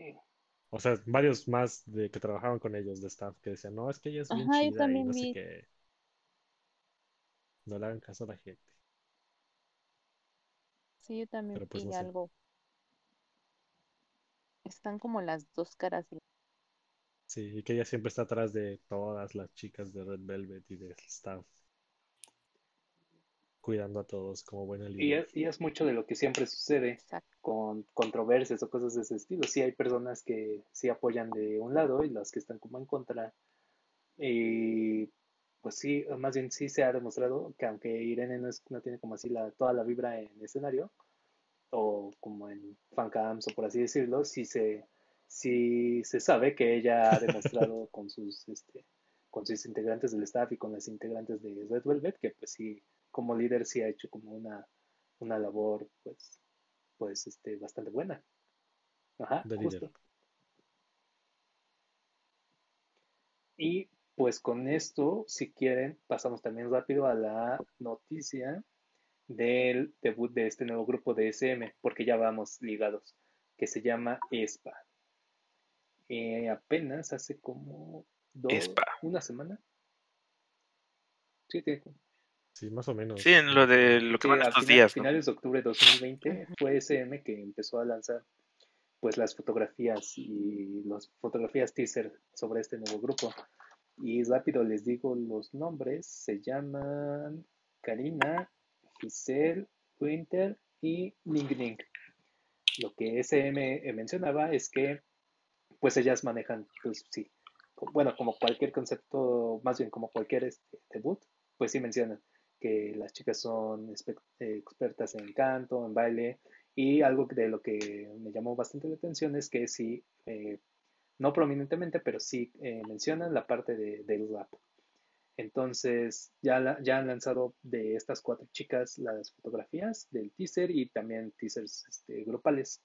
O sea, varios más de que trabajaban con ellos de staff que decían, no, es que ella es bien Ajá, chida y no sé qué. No le hagan caso a la gente. Sí, yo también Pero, pues, vi no sé. algo. Están como las dos caras. de- Sí, y que ella siempre está atrás de todas las chicas de Red Velvet y del staff, cuidando a todos como buena y líder. es, y es mucho de lo que siempre sucede Exacto. con controversias o cosas de ese estilo. Sí hay personas que sí apoyan de un lado y las que están como en contra. Y pues sí, más bien sí se ha demostrado que aunque Irene no, es, no tiene como así la, toda la vibra en escenario, o como en fancams o por así decirlo, sí se, sí se sabe que ella ha demostrado [LAUGHS] con sus, este, con sus integrantes del staff y con las integrantes de Red Velvet que pues sí, como líder sí ha hecho como una, una labor pues, pues este, bastante buena. Ajá, De líder. justo. Y pues con esto, si quieren, pasamos también rápido a la noticia del debut de este nuevo grupo de SM, porque ya vamos ligados, que se llama ESPA. Eh, apenas hace como dos, ESPA. una semana. Sí, más o menos. Sí, en lo de lo que Sí, van a estos final- días, ¿no? finales de octubre de 2020 fue SM que empezó a lanzar pues las fotografías y las fotografías teaser sobre este nuevo grupo. Y rápido les digo los nombres, se llaman Karina, Giselle, Winter y Ning Ning. Lo que SM mencionaba es que pues ellas manejan, pues sí, bueno, como cualquier concepto, más bien como cualquier este, debut, pues sí mencionan que las chicas son eh, expertas en canto, en baile, y algo de lo que me llamó bastante la atención es que sí, eh, no prominentemente, pero sí eh, mencionan la parte de, del rap. Entonces, ya, ya han lanzado de estas cuatro chicas las fotografías del teaser y también teasers este, grupales.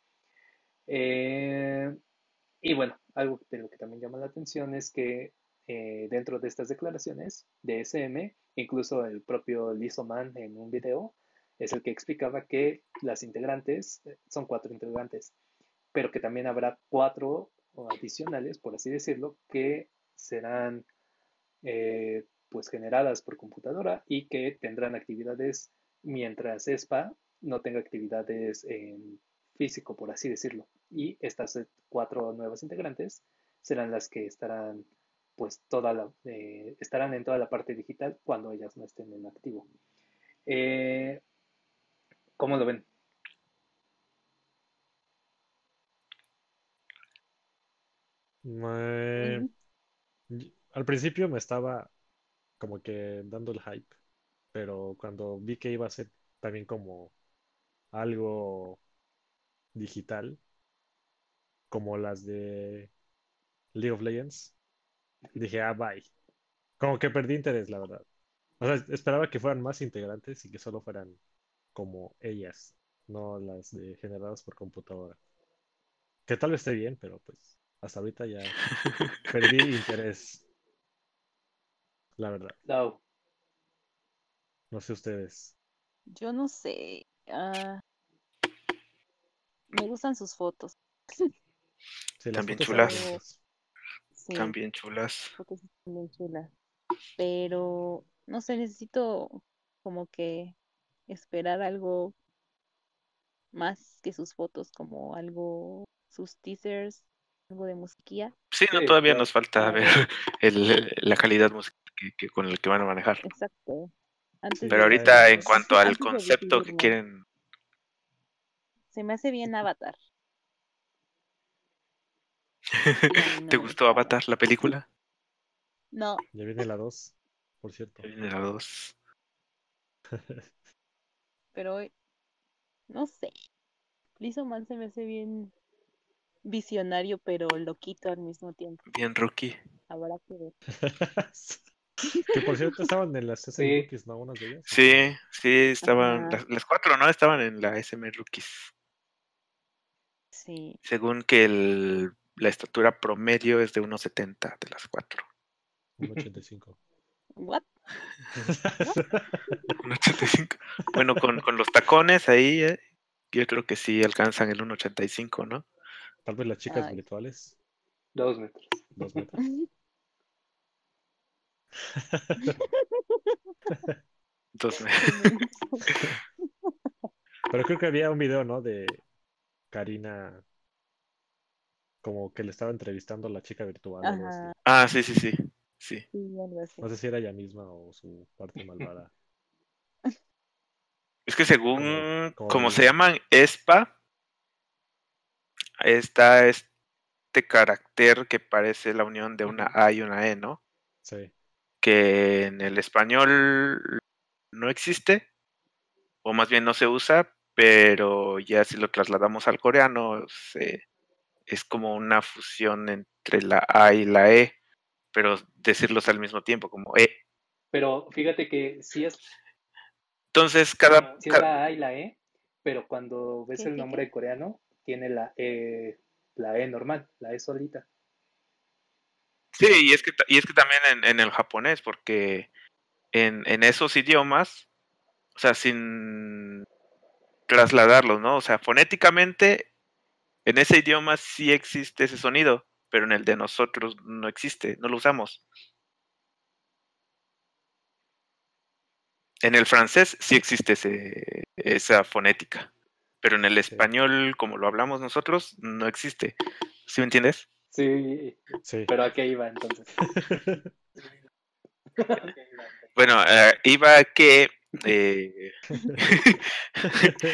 Eh, y bueno, algo de lo que también llama la atención es que eh, dentro de estas declaraciones de SM, incluso el propio Lizzo Man en un video es el que explicaba que las integrantes son cuatro integrantes, pero que también habrá cuatro adicionales, por así decirlo, que serán eh, pues generadas por computadora y que tendrán actividades mientras ESPA no tenga actividades en físico, por así decirlo. Y estas cuatro nuevas integrantes serán las que estarán pues toda la, eh, estarán en toda la parte digital cuando ellas no estén en activo. Eh, ¿Cómo lo ven? Al principio me estaba como que dando el hype, pero cuando vi que iba a ser también como algo digital, como las de League of Legends, dije, ah, bye. Como que perdí interés, la verdad. O sea, esperaba que fueran más integrantes y que solo fueran como ellas, no las de generadas por computadora. Que tal vez esté bien, pero pues hasta ahorita ya [LAUGHS] perdí interés. La verdad. No. No sé ustedes. Yo no sé. Ah, me gustan sus fotos. También chulas. También chulas. Fotos también chulas. Pero, no sé, necesito como que esperar algo más que sus fotos, como algo, sus teasers, algo de musiquía. Sí, no, todavía nos falta ver [LAUGHS] el, la calidad musical que, con el que van a manejar. Exacto. Pero ahorita en cuanto al concepto que quieren... Se me hace bien Avatar. [LAUGHS] ¿Te gustó Avatar, la película? No. Ya viene la 2, por cierto. Ya viene la 2. [LAUGHS] Pero hoy, no sé. Man se me hace bien visionario, pero loquito al mismo tiempo. Bien rookie. Habrá que ver. [LAUGHS] que por cierto estaban en las SM Rookies, ¿no? Unas de ellas. Sí, sí, estaban. Las, cuatro, ¿no? Estaban en la SM Rookies. Sí. Según que el, la estatura promedio es de 1,70 de las cuatro. 1,85. ¿What? [LAUGHS] 1,85. Bueno, con, con, los tacones ahí, eh, yo creo que sí alcanzan el 1,85, ¿no? Tal vez las chicas virtuales. Dos metros. Dos metros. Dos [LAUGHS] metros. Pero creo que había un video, ¿no? De Karina como que le estaba entrevistando a la chica virtual. Ah, sí, sí, sí. Sí. No sé si era ella misma o su parte malvada. Es que según como, se llaman ESPA, está este carácter que parece la unión de una A y una E, ¿no? Sí. Que en el español no existe, o más bien no se usa, pero ya si lo trasladamos al coreano, es como una fusión entre la A y la E, pero decirlos al mismo tiempo, como E. Pero fíjate que si es. Entonces, cada. Si es la A y la E, pero cuando ves el nombre coreano, tiene la E, la E normal, la E solita. Sí, y es que, y es que también en, en el japonés, porque en, en, esos idiomas, o sea, sin trasladarlos, ¿no? O sea, fonéticamente, en ese idioma sí existe ese sonido, pero en el de nosotros no existe, no lo usamos. En el francés sí existe ese, esa fonética, pero en el español, como lo hablamos nosotros, no existe. ¿Sí me entiendes? Sí, sí. pero ¿a qué iba entonces? [LAUGHS] bueno, eh, iba a que eh, [LAUGHS]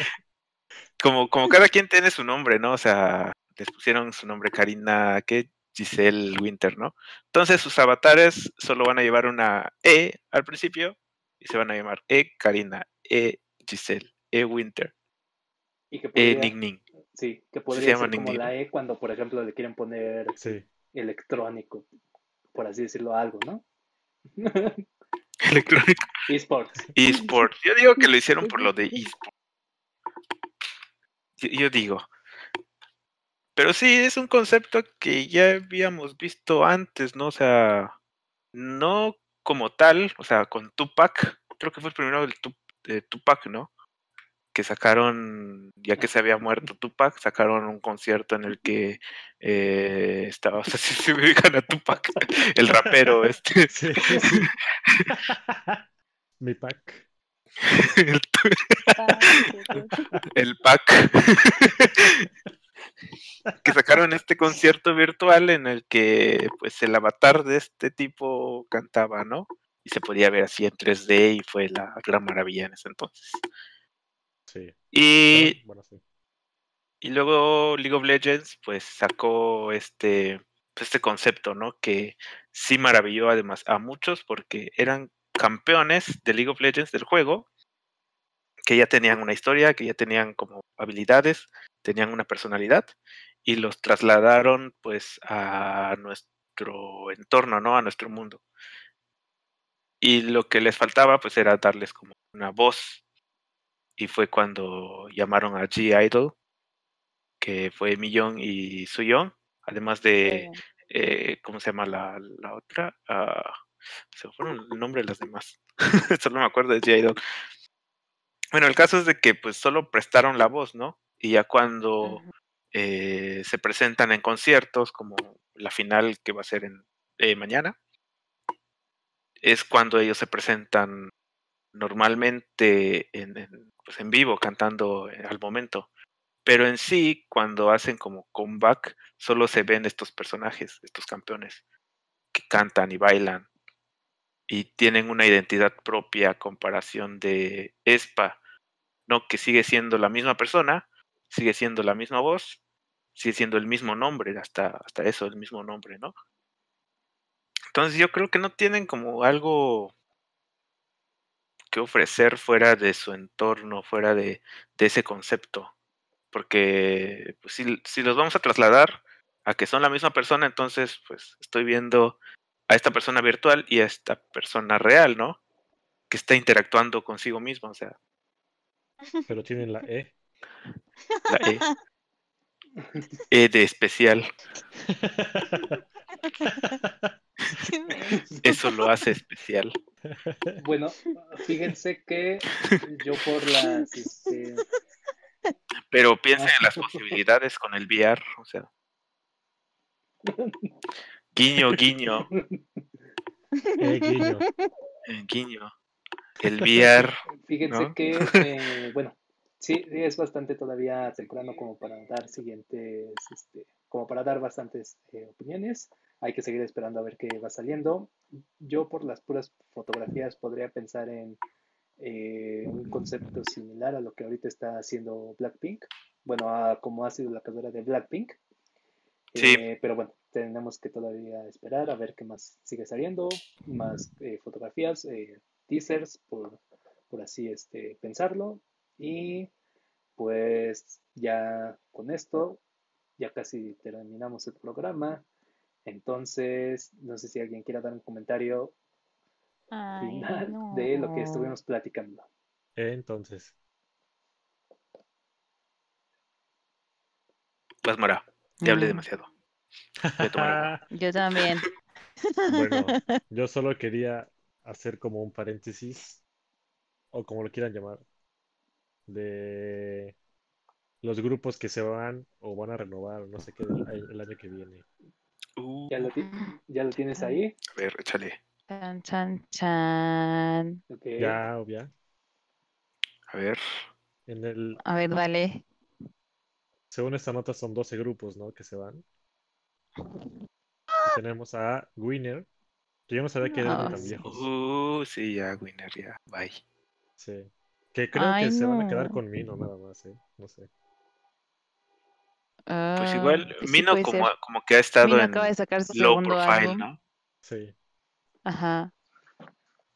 como, como cada quien tiene su nombre, ¿no? O sea, les pusieron su nombre Karina, ¿qué? Giselle Winter, ¿no? Entonces sus avatares solo van a llevar una E al principio y se van a llamar E Karina, E Giselle, E Winter, y que podría, E Ning Ning. Sí, que podría ser como la E cuando, por ejemplo, le quieren poner electrónico, por así decirlo, algo, ¿no? [LAUGHS] Electrónico. Esports. Esports. Yo digo que lo hicieron por lo de esports. Yo digo. Pero sí, es un concepto que ya habíamos visto antes, ¿no? O sea, no como tal, o sea, con Tupac, creo que fue el primero de Tupac, ¿no? Que sacaron, ya que se había muerto Tupac, sacaron un concierto en el que eh, estaba, [LAUGHS] o sea, si se ubican a Tupac, [LAUGHS] el rapero este. [LAUGHS] Sí, Mi pack. el, el pack. que sacaron este concierto virtual en el que pues el avatar de este tipo cantaba, ¿no? Y se podía ver así en 3D y fue la gran maravilla en ese entonces. Sí. Y, Bueno, sí. y luego League of Legends pues sacó este, pues, este concepto, ¿no? Que sí maravilló además a muchos porque eran campeones de League of Legends del juego que ya tenían una historia, que ya tenían como habilidades, tenían una personalidad y los trasladaron pues a nuestro entorno, ¿no? A nuestro mundo. Y lo que les faltaba pues era darles como una voz. Y fue cuando llamaron a G-Idol, que fue Millón y Suyon, además de, eh, ¿cómo se llama la, la otra? Ah, se me fueron el nombre de las demás. [LAUGHS] Solo me acuerdo de G-Idol. Bueno, el caso es de que pues solo prestaron la voz, ¿no? Y ya cuando eh, se presentan en conciertos, como la final que va a ser en eh, mañana, es cuando ellos se presentan normalmente en, pues, en vivo, cantando eh, al momento. Pero en sí, cuando hacen como comeback, solo se ven estos personajes, estos campeones, que cantan y bailan y tienen una identidad propia a comparación de Espa, ¿no? Que sigue siendo la misma persona, sigue siendo la misma voz, sigue siendo el mismo nombre, hasta, hasta eso, el mismo nombre, ¿no? Entonces yo creo que no tienen como algo que ofrecer fuera de su entorno, fuera de, de ese concepto. Porque pues, si, si los vamos a trasladar a que son la misma persona, entonces pues estoy viendo a esta persona virtual y a esta persona real, ¿no? Que está interactuando consigo mismo, o sea, Pero tienen la E. la E. [LAUGHS] E de especial. [LAUGHS] [LAUGHS] [LAUGHS] Eso lo hace especial. Bueno, fíjense que yo por las, este, Pero piensen en las posibilidades con el VR, o sea. Guiño, guiño, Eh, guiño. eh, guiño. El VR. Fíjense ¿no? que, eh, bueno, sí, sí, es bastante todavía temprano como para dar siguientes, este, como para dar bastantes eh, opiniones. Hay que seguir esperando a ver qué va saliendo. Yo por las puras fotografías podría pensar en eh, un concepto similar a lo que ahorita está haciendo Blackpink. Bueno, a como ha sido la carrera de Blackpink. Sí. Eh, pero bueno, tenemos que todavía esperar a ver qué más sigue saliendo, más eh, fotografías, teasers, por, por así este, pensarlo. Y pues ya con esto, ya casi terminamos el programa. Entonces, no sé si alguien quiera dar un comentario Ay, final no. de lo que estuvimos platicando. Entonces. Pues Mora, te hablé Mm. demasiado. [LAUGHS] Yo también. Bueno, [LAUGHS] yo solo quería hacer como un paréntesis, o como lo quieran llamar, de los grupos que se van o van a renovar, no sé qué, el, el año que viene. Uh, ¿Ya lo, ti- ya lo tienes ahí? a ver, échale. Chan, chan, chan. Ya, o ya. A ver. En el, A ver, dale. según esta nota son 12 grupos, ¿no? Que se van. Y tenemos a Winner, que yo no sabía que eran No. tan viejos. Uh, sí, ya, Winner, ya. Bye. Sí. Que creo Ay, que se van a quedar no. con Mino nada más, ¿eh? No sé. Pues Ah, igual, pues sí Mino como, ser. como que ha estado Mino en acaba de sacar su low profile, álbum. ¿no? Sí. Ajá.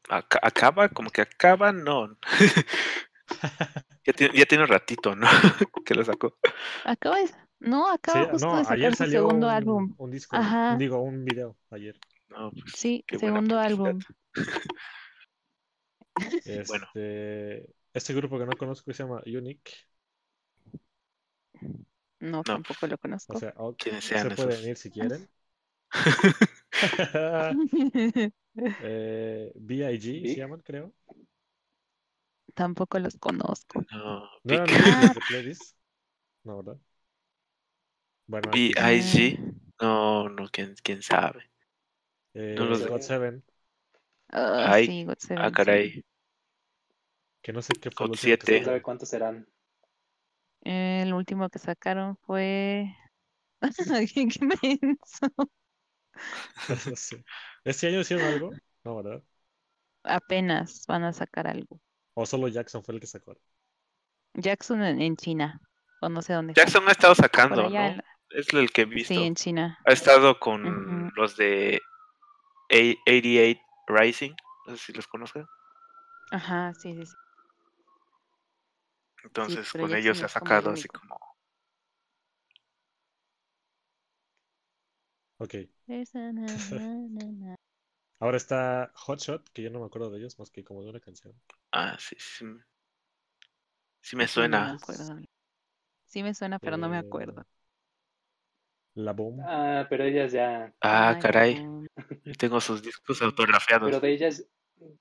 Aca- acaba, como que acaba, no. [LAUGHS] ya, tiene, ya tiene un ratito, ¿no? [LAUGHS] que lo sacó. Acaba de... No, acaba Sí, justo no, de sacar ayer su salió segundo un, álbum. un disco, Ajá. digo, un video ayer. No, pues, Sí, segundo álbum. [LAUGHS] Bueno. Este, este grupo que no conozco se llama Unique. No, tampoco lo conozco. O sea, ok, ¿Quiénes se sean pueden ir si quieren. [LAUGHS] [LAUGHS] eh, B.I.G. ¿Big? se llaman, creo. tampoco los conozco. no, ¿No playlist? No, ¿verdad? Bueno, B.I.G. No, no, quién, quién sabe. eh, no los de- God Seven, Ah, Ay, sí, God Seven, Ah, sí. caray. que no sé qué fue God lo último que siete. ¿Quién sabe sacaron. cuántos serán? El último que sacaron fue. [LAUGHS] ¿Qué menso? No [LAUGHS] sé. ¿Este año hicieron algo? No, ¿verdad? Apenas van a sacar algo. ¿O solo Jackson fue el que sacó? Jackson en, en China, o no sé dónde. Jackson ha estado sacando, ¿no? en- Es el que he visto. Sí, en China. Ha estado con los de A- 88 Rising. No sé si los conozcan. Ajá, sí, sí, sí. Entonces con ellos ha como el sacado así como... Ok. [LAUGHS] Ahora está Hotshot, que yo no me acuerdo de ellos más que como de una canción. Ah, sí, sí. me- Sí me Sí, no me suena. acuerdo. Sí me suena, pero no me Eh, acuerdo. La Boom. Ah, pero ellas ya. Ah, Ay, caray. no. Tengo sus discos autografiados. Pero de ellas.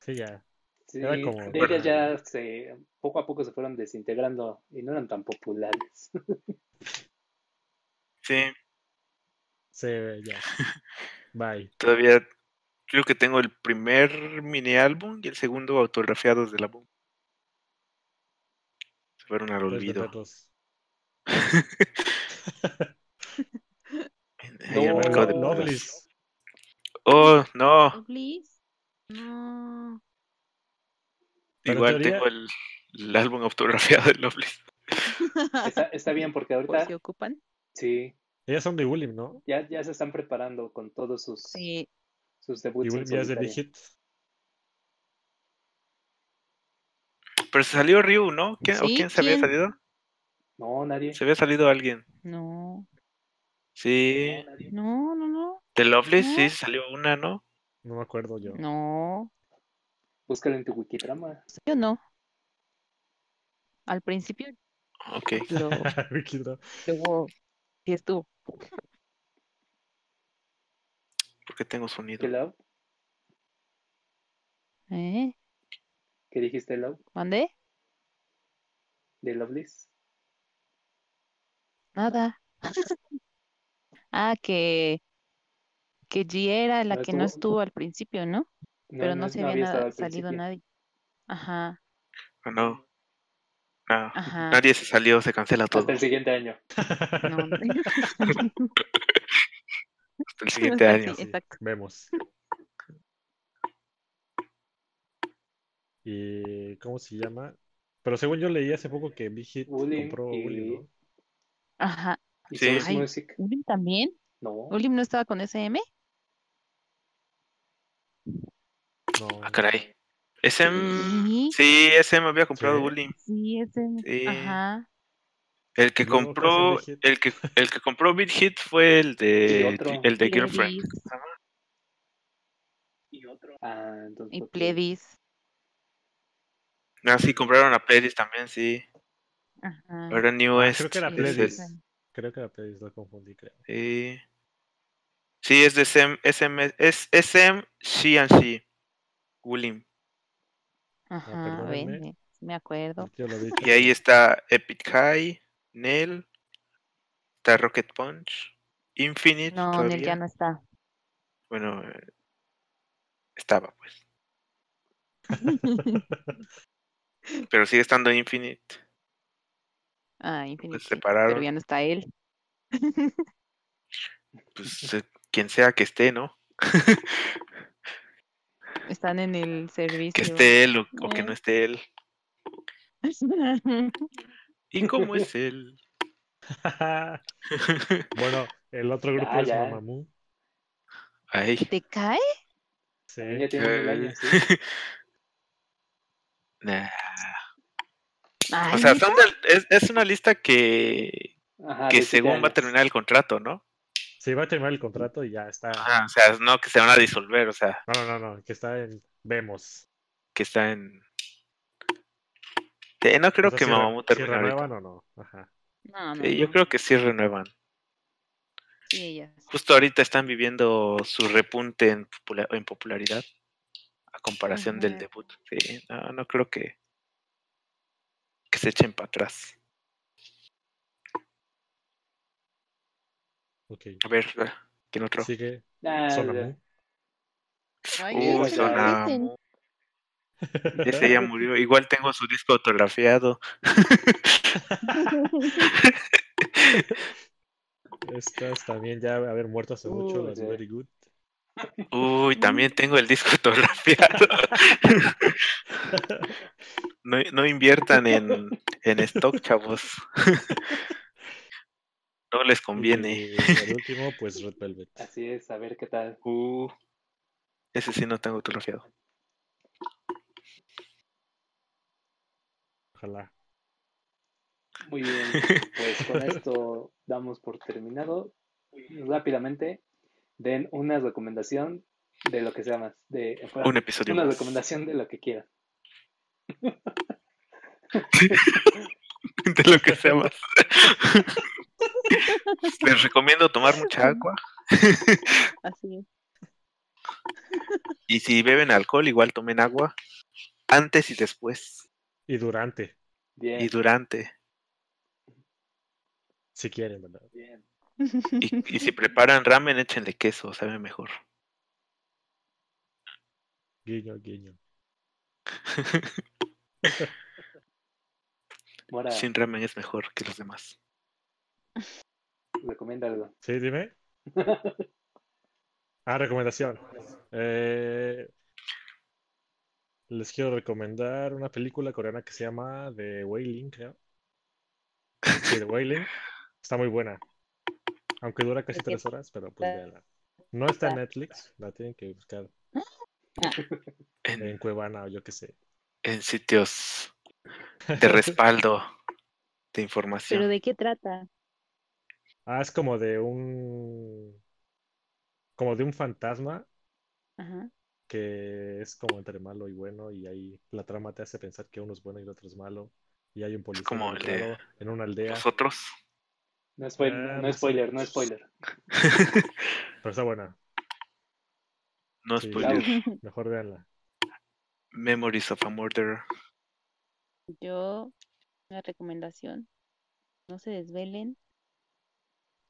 Sí, ya. Sí, Era como- de ellas ya se, poco a poco se fueron desintegrando y no eran tan populares. Sí, Sí, ya. [LAUGHS] Bye. todavía creo que tengo el primer mini álbum y el segundo autografiados de la boom. Se fueron al olvido. [LAUGHS] No, no. Oh, no. Please. No. Igual teoría- tengo el, el álbum autografiado de Loveless. [LAUGHS] Está, está bien porque Por ahorita si ocupan. sí, Ellas son de William, ¿no? ya, ya se están preparando con todos sus, Sí. sus Y debuts en William ya es de Big solitario. Hit. Pero se salió Ryu, ¿no? ¿Quién, ¿O quién se había salido? No, nadie. Se había salido alguien. No. Sí. No. No, no, no. De Loveless No. sí salió una, ¿no? No me acuerdo yo. No. Búscalo en tu Wikitrama. Yo no. Al principio Ok. [LAUGHS] lo, [LAUGHS] luego sí estuvo. Porque tengo sonido. ¿Qué Lau? ¿Eh? ¿Qué dijiste, Lau? ¿Mandé? De Loveless. Nada. [LAUGHS] Ah, que que G era la ¿No que no estuvo al principio, ¿no? Pero no, se había salido nadie. Ajá, no. No. ajá. Nadie se salió, se cancela todo. Hasta el siguiente año. No. [LAUGHS] Hasta el siguiente año. Sí, exacto. Vemos. ¿Y cómo se llama? Pero según yo leí hace poco que Big Hit compró y- ¿no? Ajá. Y Sí. Ay. Music. ¿Ulim también? No. ¿Ulim no estaba con SM? No. Ah, caray. SM. Sí. Sí, SM había comprado Sí. Bully. Sí, SM. Sí. Ajá. El que ¿Y luego cuál fue compró, el que, el que compró Big Hit fue el de, el de Girlfriend. Y otro. Ah, entonces. Y. Pledis. Ah, sí, compraron a Pledis también, sí. Ajá. Ahora New Ah, West. creo que era Pledis. Creo que la Pledis lo confundí, creo. Sí. Sí, es de SM, SM, es SM, She and She. William. Ajá, perdónenme. ven, ven, me acuerdo. Yo lo vi. Y ahí está Epic High, Nell, está Rocket Punch, Infinite No, todavía. Nel ya no está. Bueno, eh, estaba pues. [LAUGHS] Pero sigue estando Infinite. Ah, Infinity. Pues separaron. Pero ya no está él. Pues eh, quien sea que esté, ¿no? [LAUGHS] Están en el servicio. Que esté él o, o que Eh. no esté él. [LAUGHS] ¿Y cómo es él? [LAUGHS] bueno, el otro grupo Ya, es ya. Mamamoo. Ay. ¿Te cae? Sí. Ya tiene Eh, sí. [LAUGHS] Nah. Ay, O sea, es, es una lista que, Ajá, que según va a terminar el contrato, ¿no? Sí, va a terminar el contrato y ya está. Ajá, o sea, no que se van a disolver, o sea, No, no, no, no, que está en. Vemos. que está en. Eh, no creo O sea, que si Mamamoo si termine ahorita. renuevan o no. Ajá. No, no, Sí, yo creo que sí renuevan. Sí. Justo ahorita están viviendo su repunte en, popula- en popularidad a comparación del debut. Sí, no, no creo que, que se echen para atrás. Ok. A ver, ¿quién otro? Sigue Uy, Sonamu. [LAUGHS] Ese ya murió. Igual tengo su disco autografiado. [LAUGHS] Estas también ya haber muerto hace mucho, las Very Good. Uy, también tengo el disco autografiado. [LAUGHS] no, no inviertan en, en stock, chavos. No les conviene. Y el [LAUGHS] último, pues Red Velvet. Así es, a ver qué tal. Uh, ese sí no tengo autografiado. Ojalá. Muy bien, [LAUGHS] pues con esto damos por terminado. Rápidamente, den una recomendación de lo que sea más. De, Un episodio Una más. recomendación de lo que quieran. [LAUGHS] de lo que sea más. Les recomiendo tomar mucha agua. [LAUGHS] Así es. Y si beben alcohol, igual tomen agua. Antes y después. Y durante, Bien, Y durante. si quieren, ¿verdad? bien. [LAUGHS] Y, y si preparan ramen, échenle queso, sabe mejor. Guiño, guiño. [LAUGHS] Sin ramen es mejor que los demás. Recomienda algo. Sí, dime. [LAUGHS] Ah, recomendación. Eh, les quiero recomendar una película coreana que se llama The Wailing, creo. Sí, The Wailing. Está muy buena. Aunque dura casi tres horas, pero pues véanla. No está en Netflix, la tienen que buscar En, en Cuevana o yo qué sé. en sitios de respaldo de información. ¿Pero de qué trata? Ah, es como de un. Como de un fantasma Ajá. que es como entre malo y bueno, y ahí la trama te hace pensar que uno es bueno y el otro es malo. Y hay un policía como el de involucrado en una aldea. Nosotros. No, spoil- Ah, no más o spoiler, no spoiler. [LAUGHS] Pero está buena. no Sí. spoiler. Mejor véanla. Memories of a Murderer. Yo, una recomendación, no se desvelen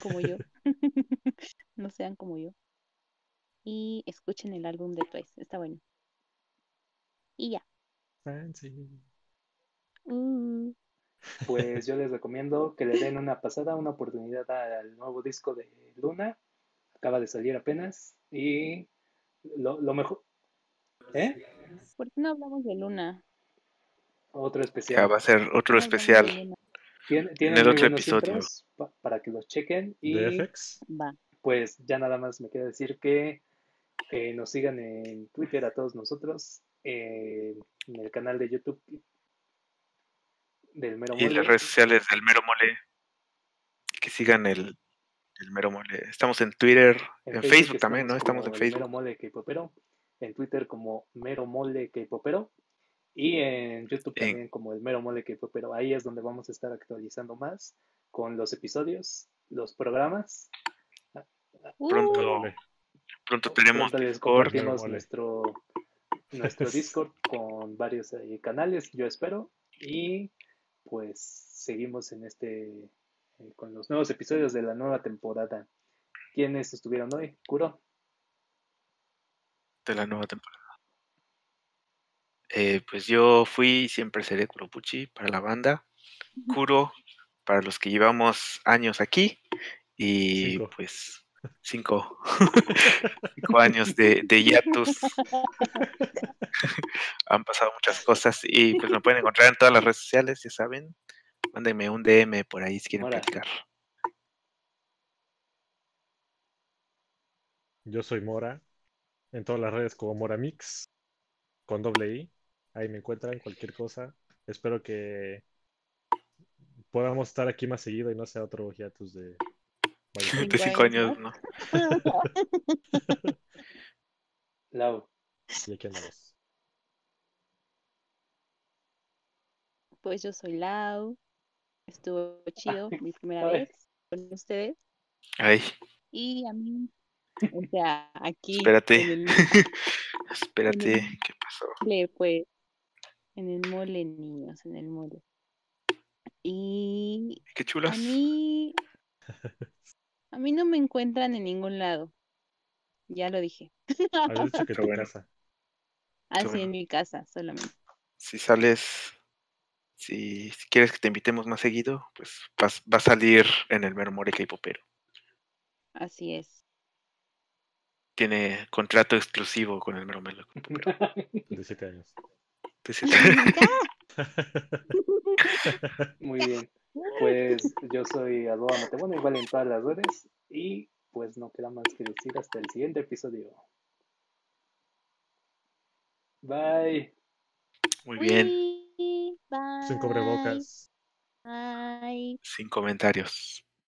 como yo. [LAUGHS] [LAUGHS] no sean como yo. Y escuchen el álbum de Twice, está bueno. Y ya. Fancy. Uh, Pues yo les recomiendo que le den una pasada, una oportunidad al nuevo disco de Luna. Acaba de salir apenas. Y lo, lo mejor. ¿Eh? ¿Por qué no hablamos de Luna? Otro Ya especial. va a ser otro No especial. Tiene, el otro episodio. pa- para que los chequen. Y ¿De FX? Va. pues ya nada más me queda decir que eh, nos sigan en Twitter a todos nosotros, eh, en el canal de YouTube del Mero Y Mole. las redes sociales del Mero Mole. Que sigan el, el Mero Mole. Estamos en Twitter, en, Facebook, también, ¿no? Estamos en Facebook. Mero Mole K-Popero, en Twitter como Mero Mole K-Popero y en YouTube En- también como el Mero Mole K-Popero. Ahí es donde vamos a estar actualizando más con los episodios, los programas. Pronto, Uh, pronto tenemos Pronto Discord. nuestro, nuestro [LAUGHS] Discord con varios eh, canales, yo espero. Y pues seguimos en este eh, con los nuevos episodios de la nueva temporada. ¿Quiénes estuvieron hoy? Kuro. de la nueva temporada. Eh, pues yo fui y siempre seré Kuropuchi para la banda. Kuro para los que llevamos años aquí. Y Cinco. pues cinco, [LAUGHS] cinco años de, de hiatus. [LAUGHS] Han pasado muchas cosas y pues me pueden encontrar en todas las redes sociales, ya saben. Mándenme un DM por ahí si quieren Hola. platicar. Yo soy Mora. En todas las redes como Mora Mix. Con doble I. Ahí me encuentran cualquier cosa. Espero que podamos estar aquí más seguido y no sea otro hiatus de. Vaya, De cinco años, ¿no? [LAUGHS] Lau. y aquí andamos. Pues yo soy Lau. Estuvo chido mi primera Ay. vez con ustedes. Ay, Y a mí, o sea, aquí espérate. el [LAUGHS] Espérate, ¿qué pasó? mole, pues, en el mole, niños, en el mole. Y Qué a chulas. mí, a mí no me encuentran en ningún lado. Ya lo dije. Habías dicho que [LAUGHS] casa. Así en mi casa solamente. Si sales, si, quieres que te invitemos más seguido, pues va a salir en el Mermoreca y Popero. Así es. Tiene contrato exclusivo con el Mero [LAUGHS] De siete años. [LAUGHS] [LAUGHS] Muy bien. Pues yo soy Adoa Matebona, igual en todas las redes. Y pues no queda más que decir hasta el siguiente episodio. Bye. Muy bien. Bye. Sin cubrebocas. Bye. Sin comentarios.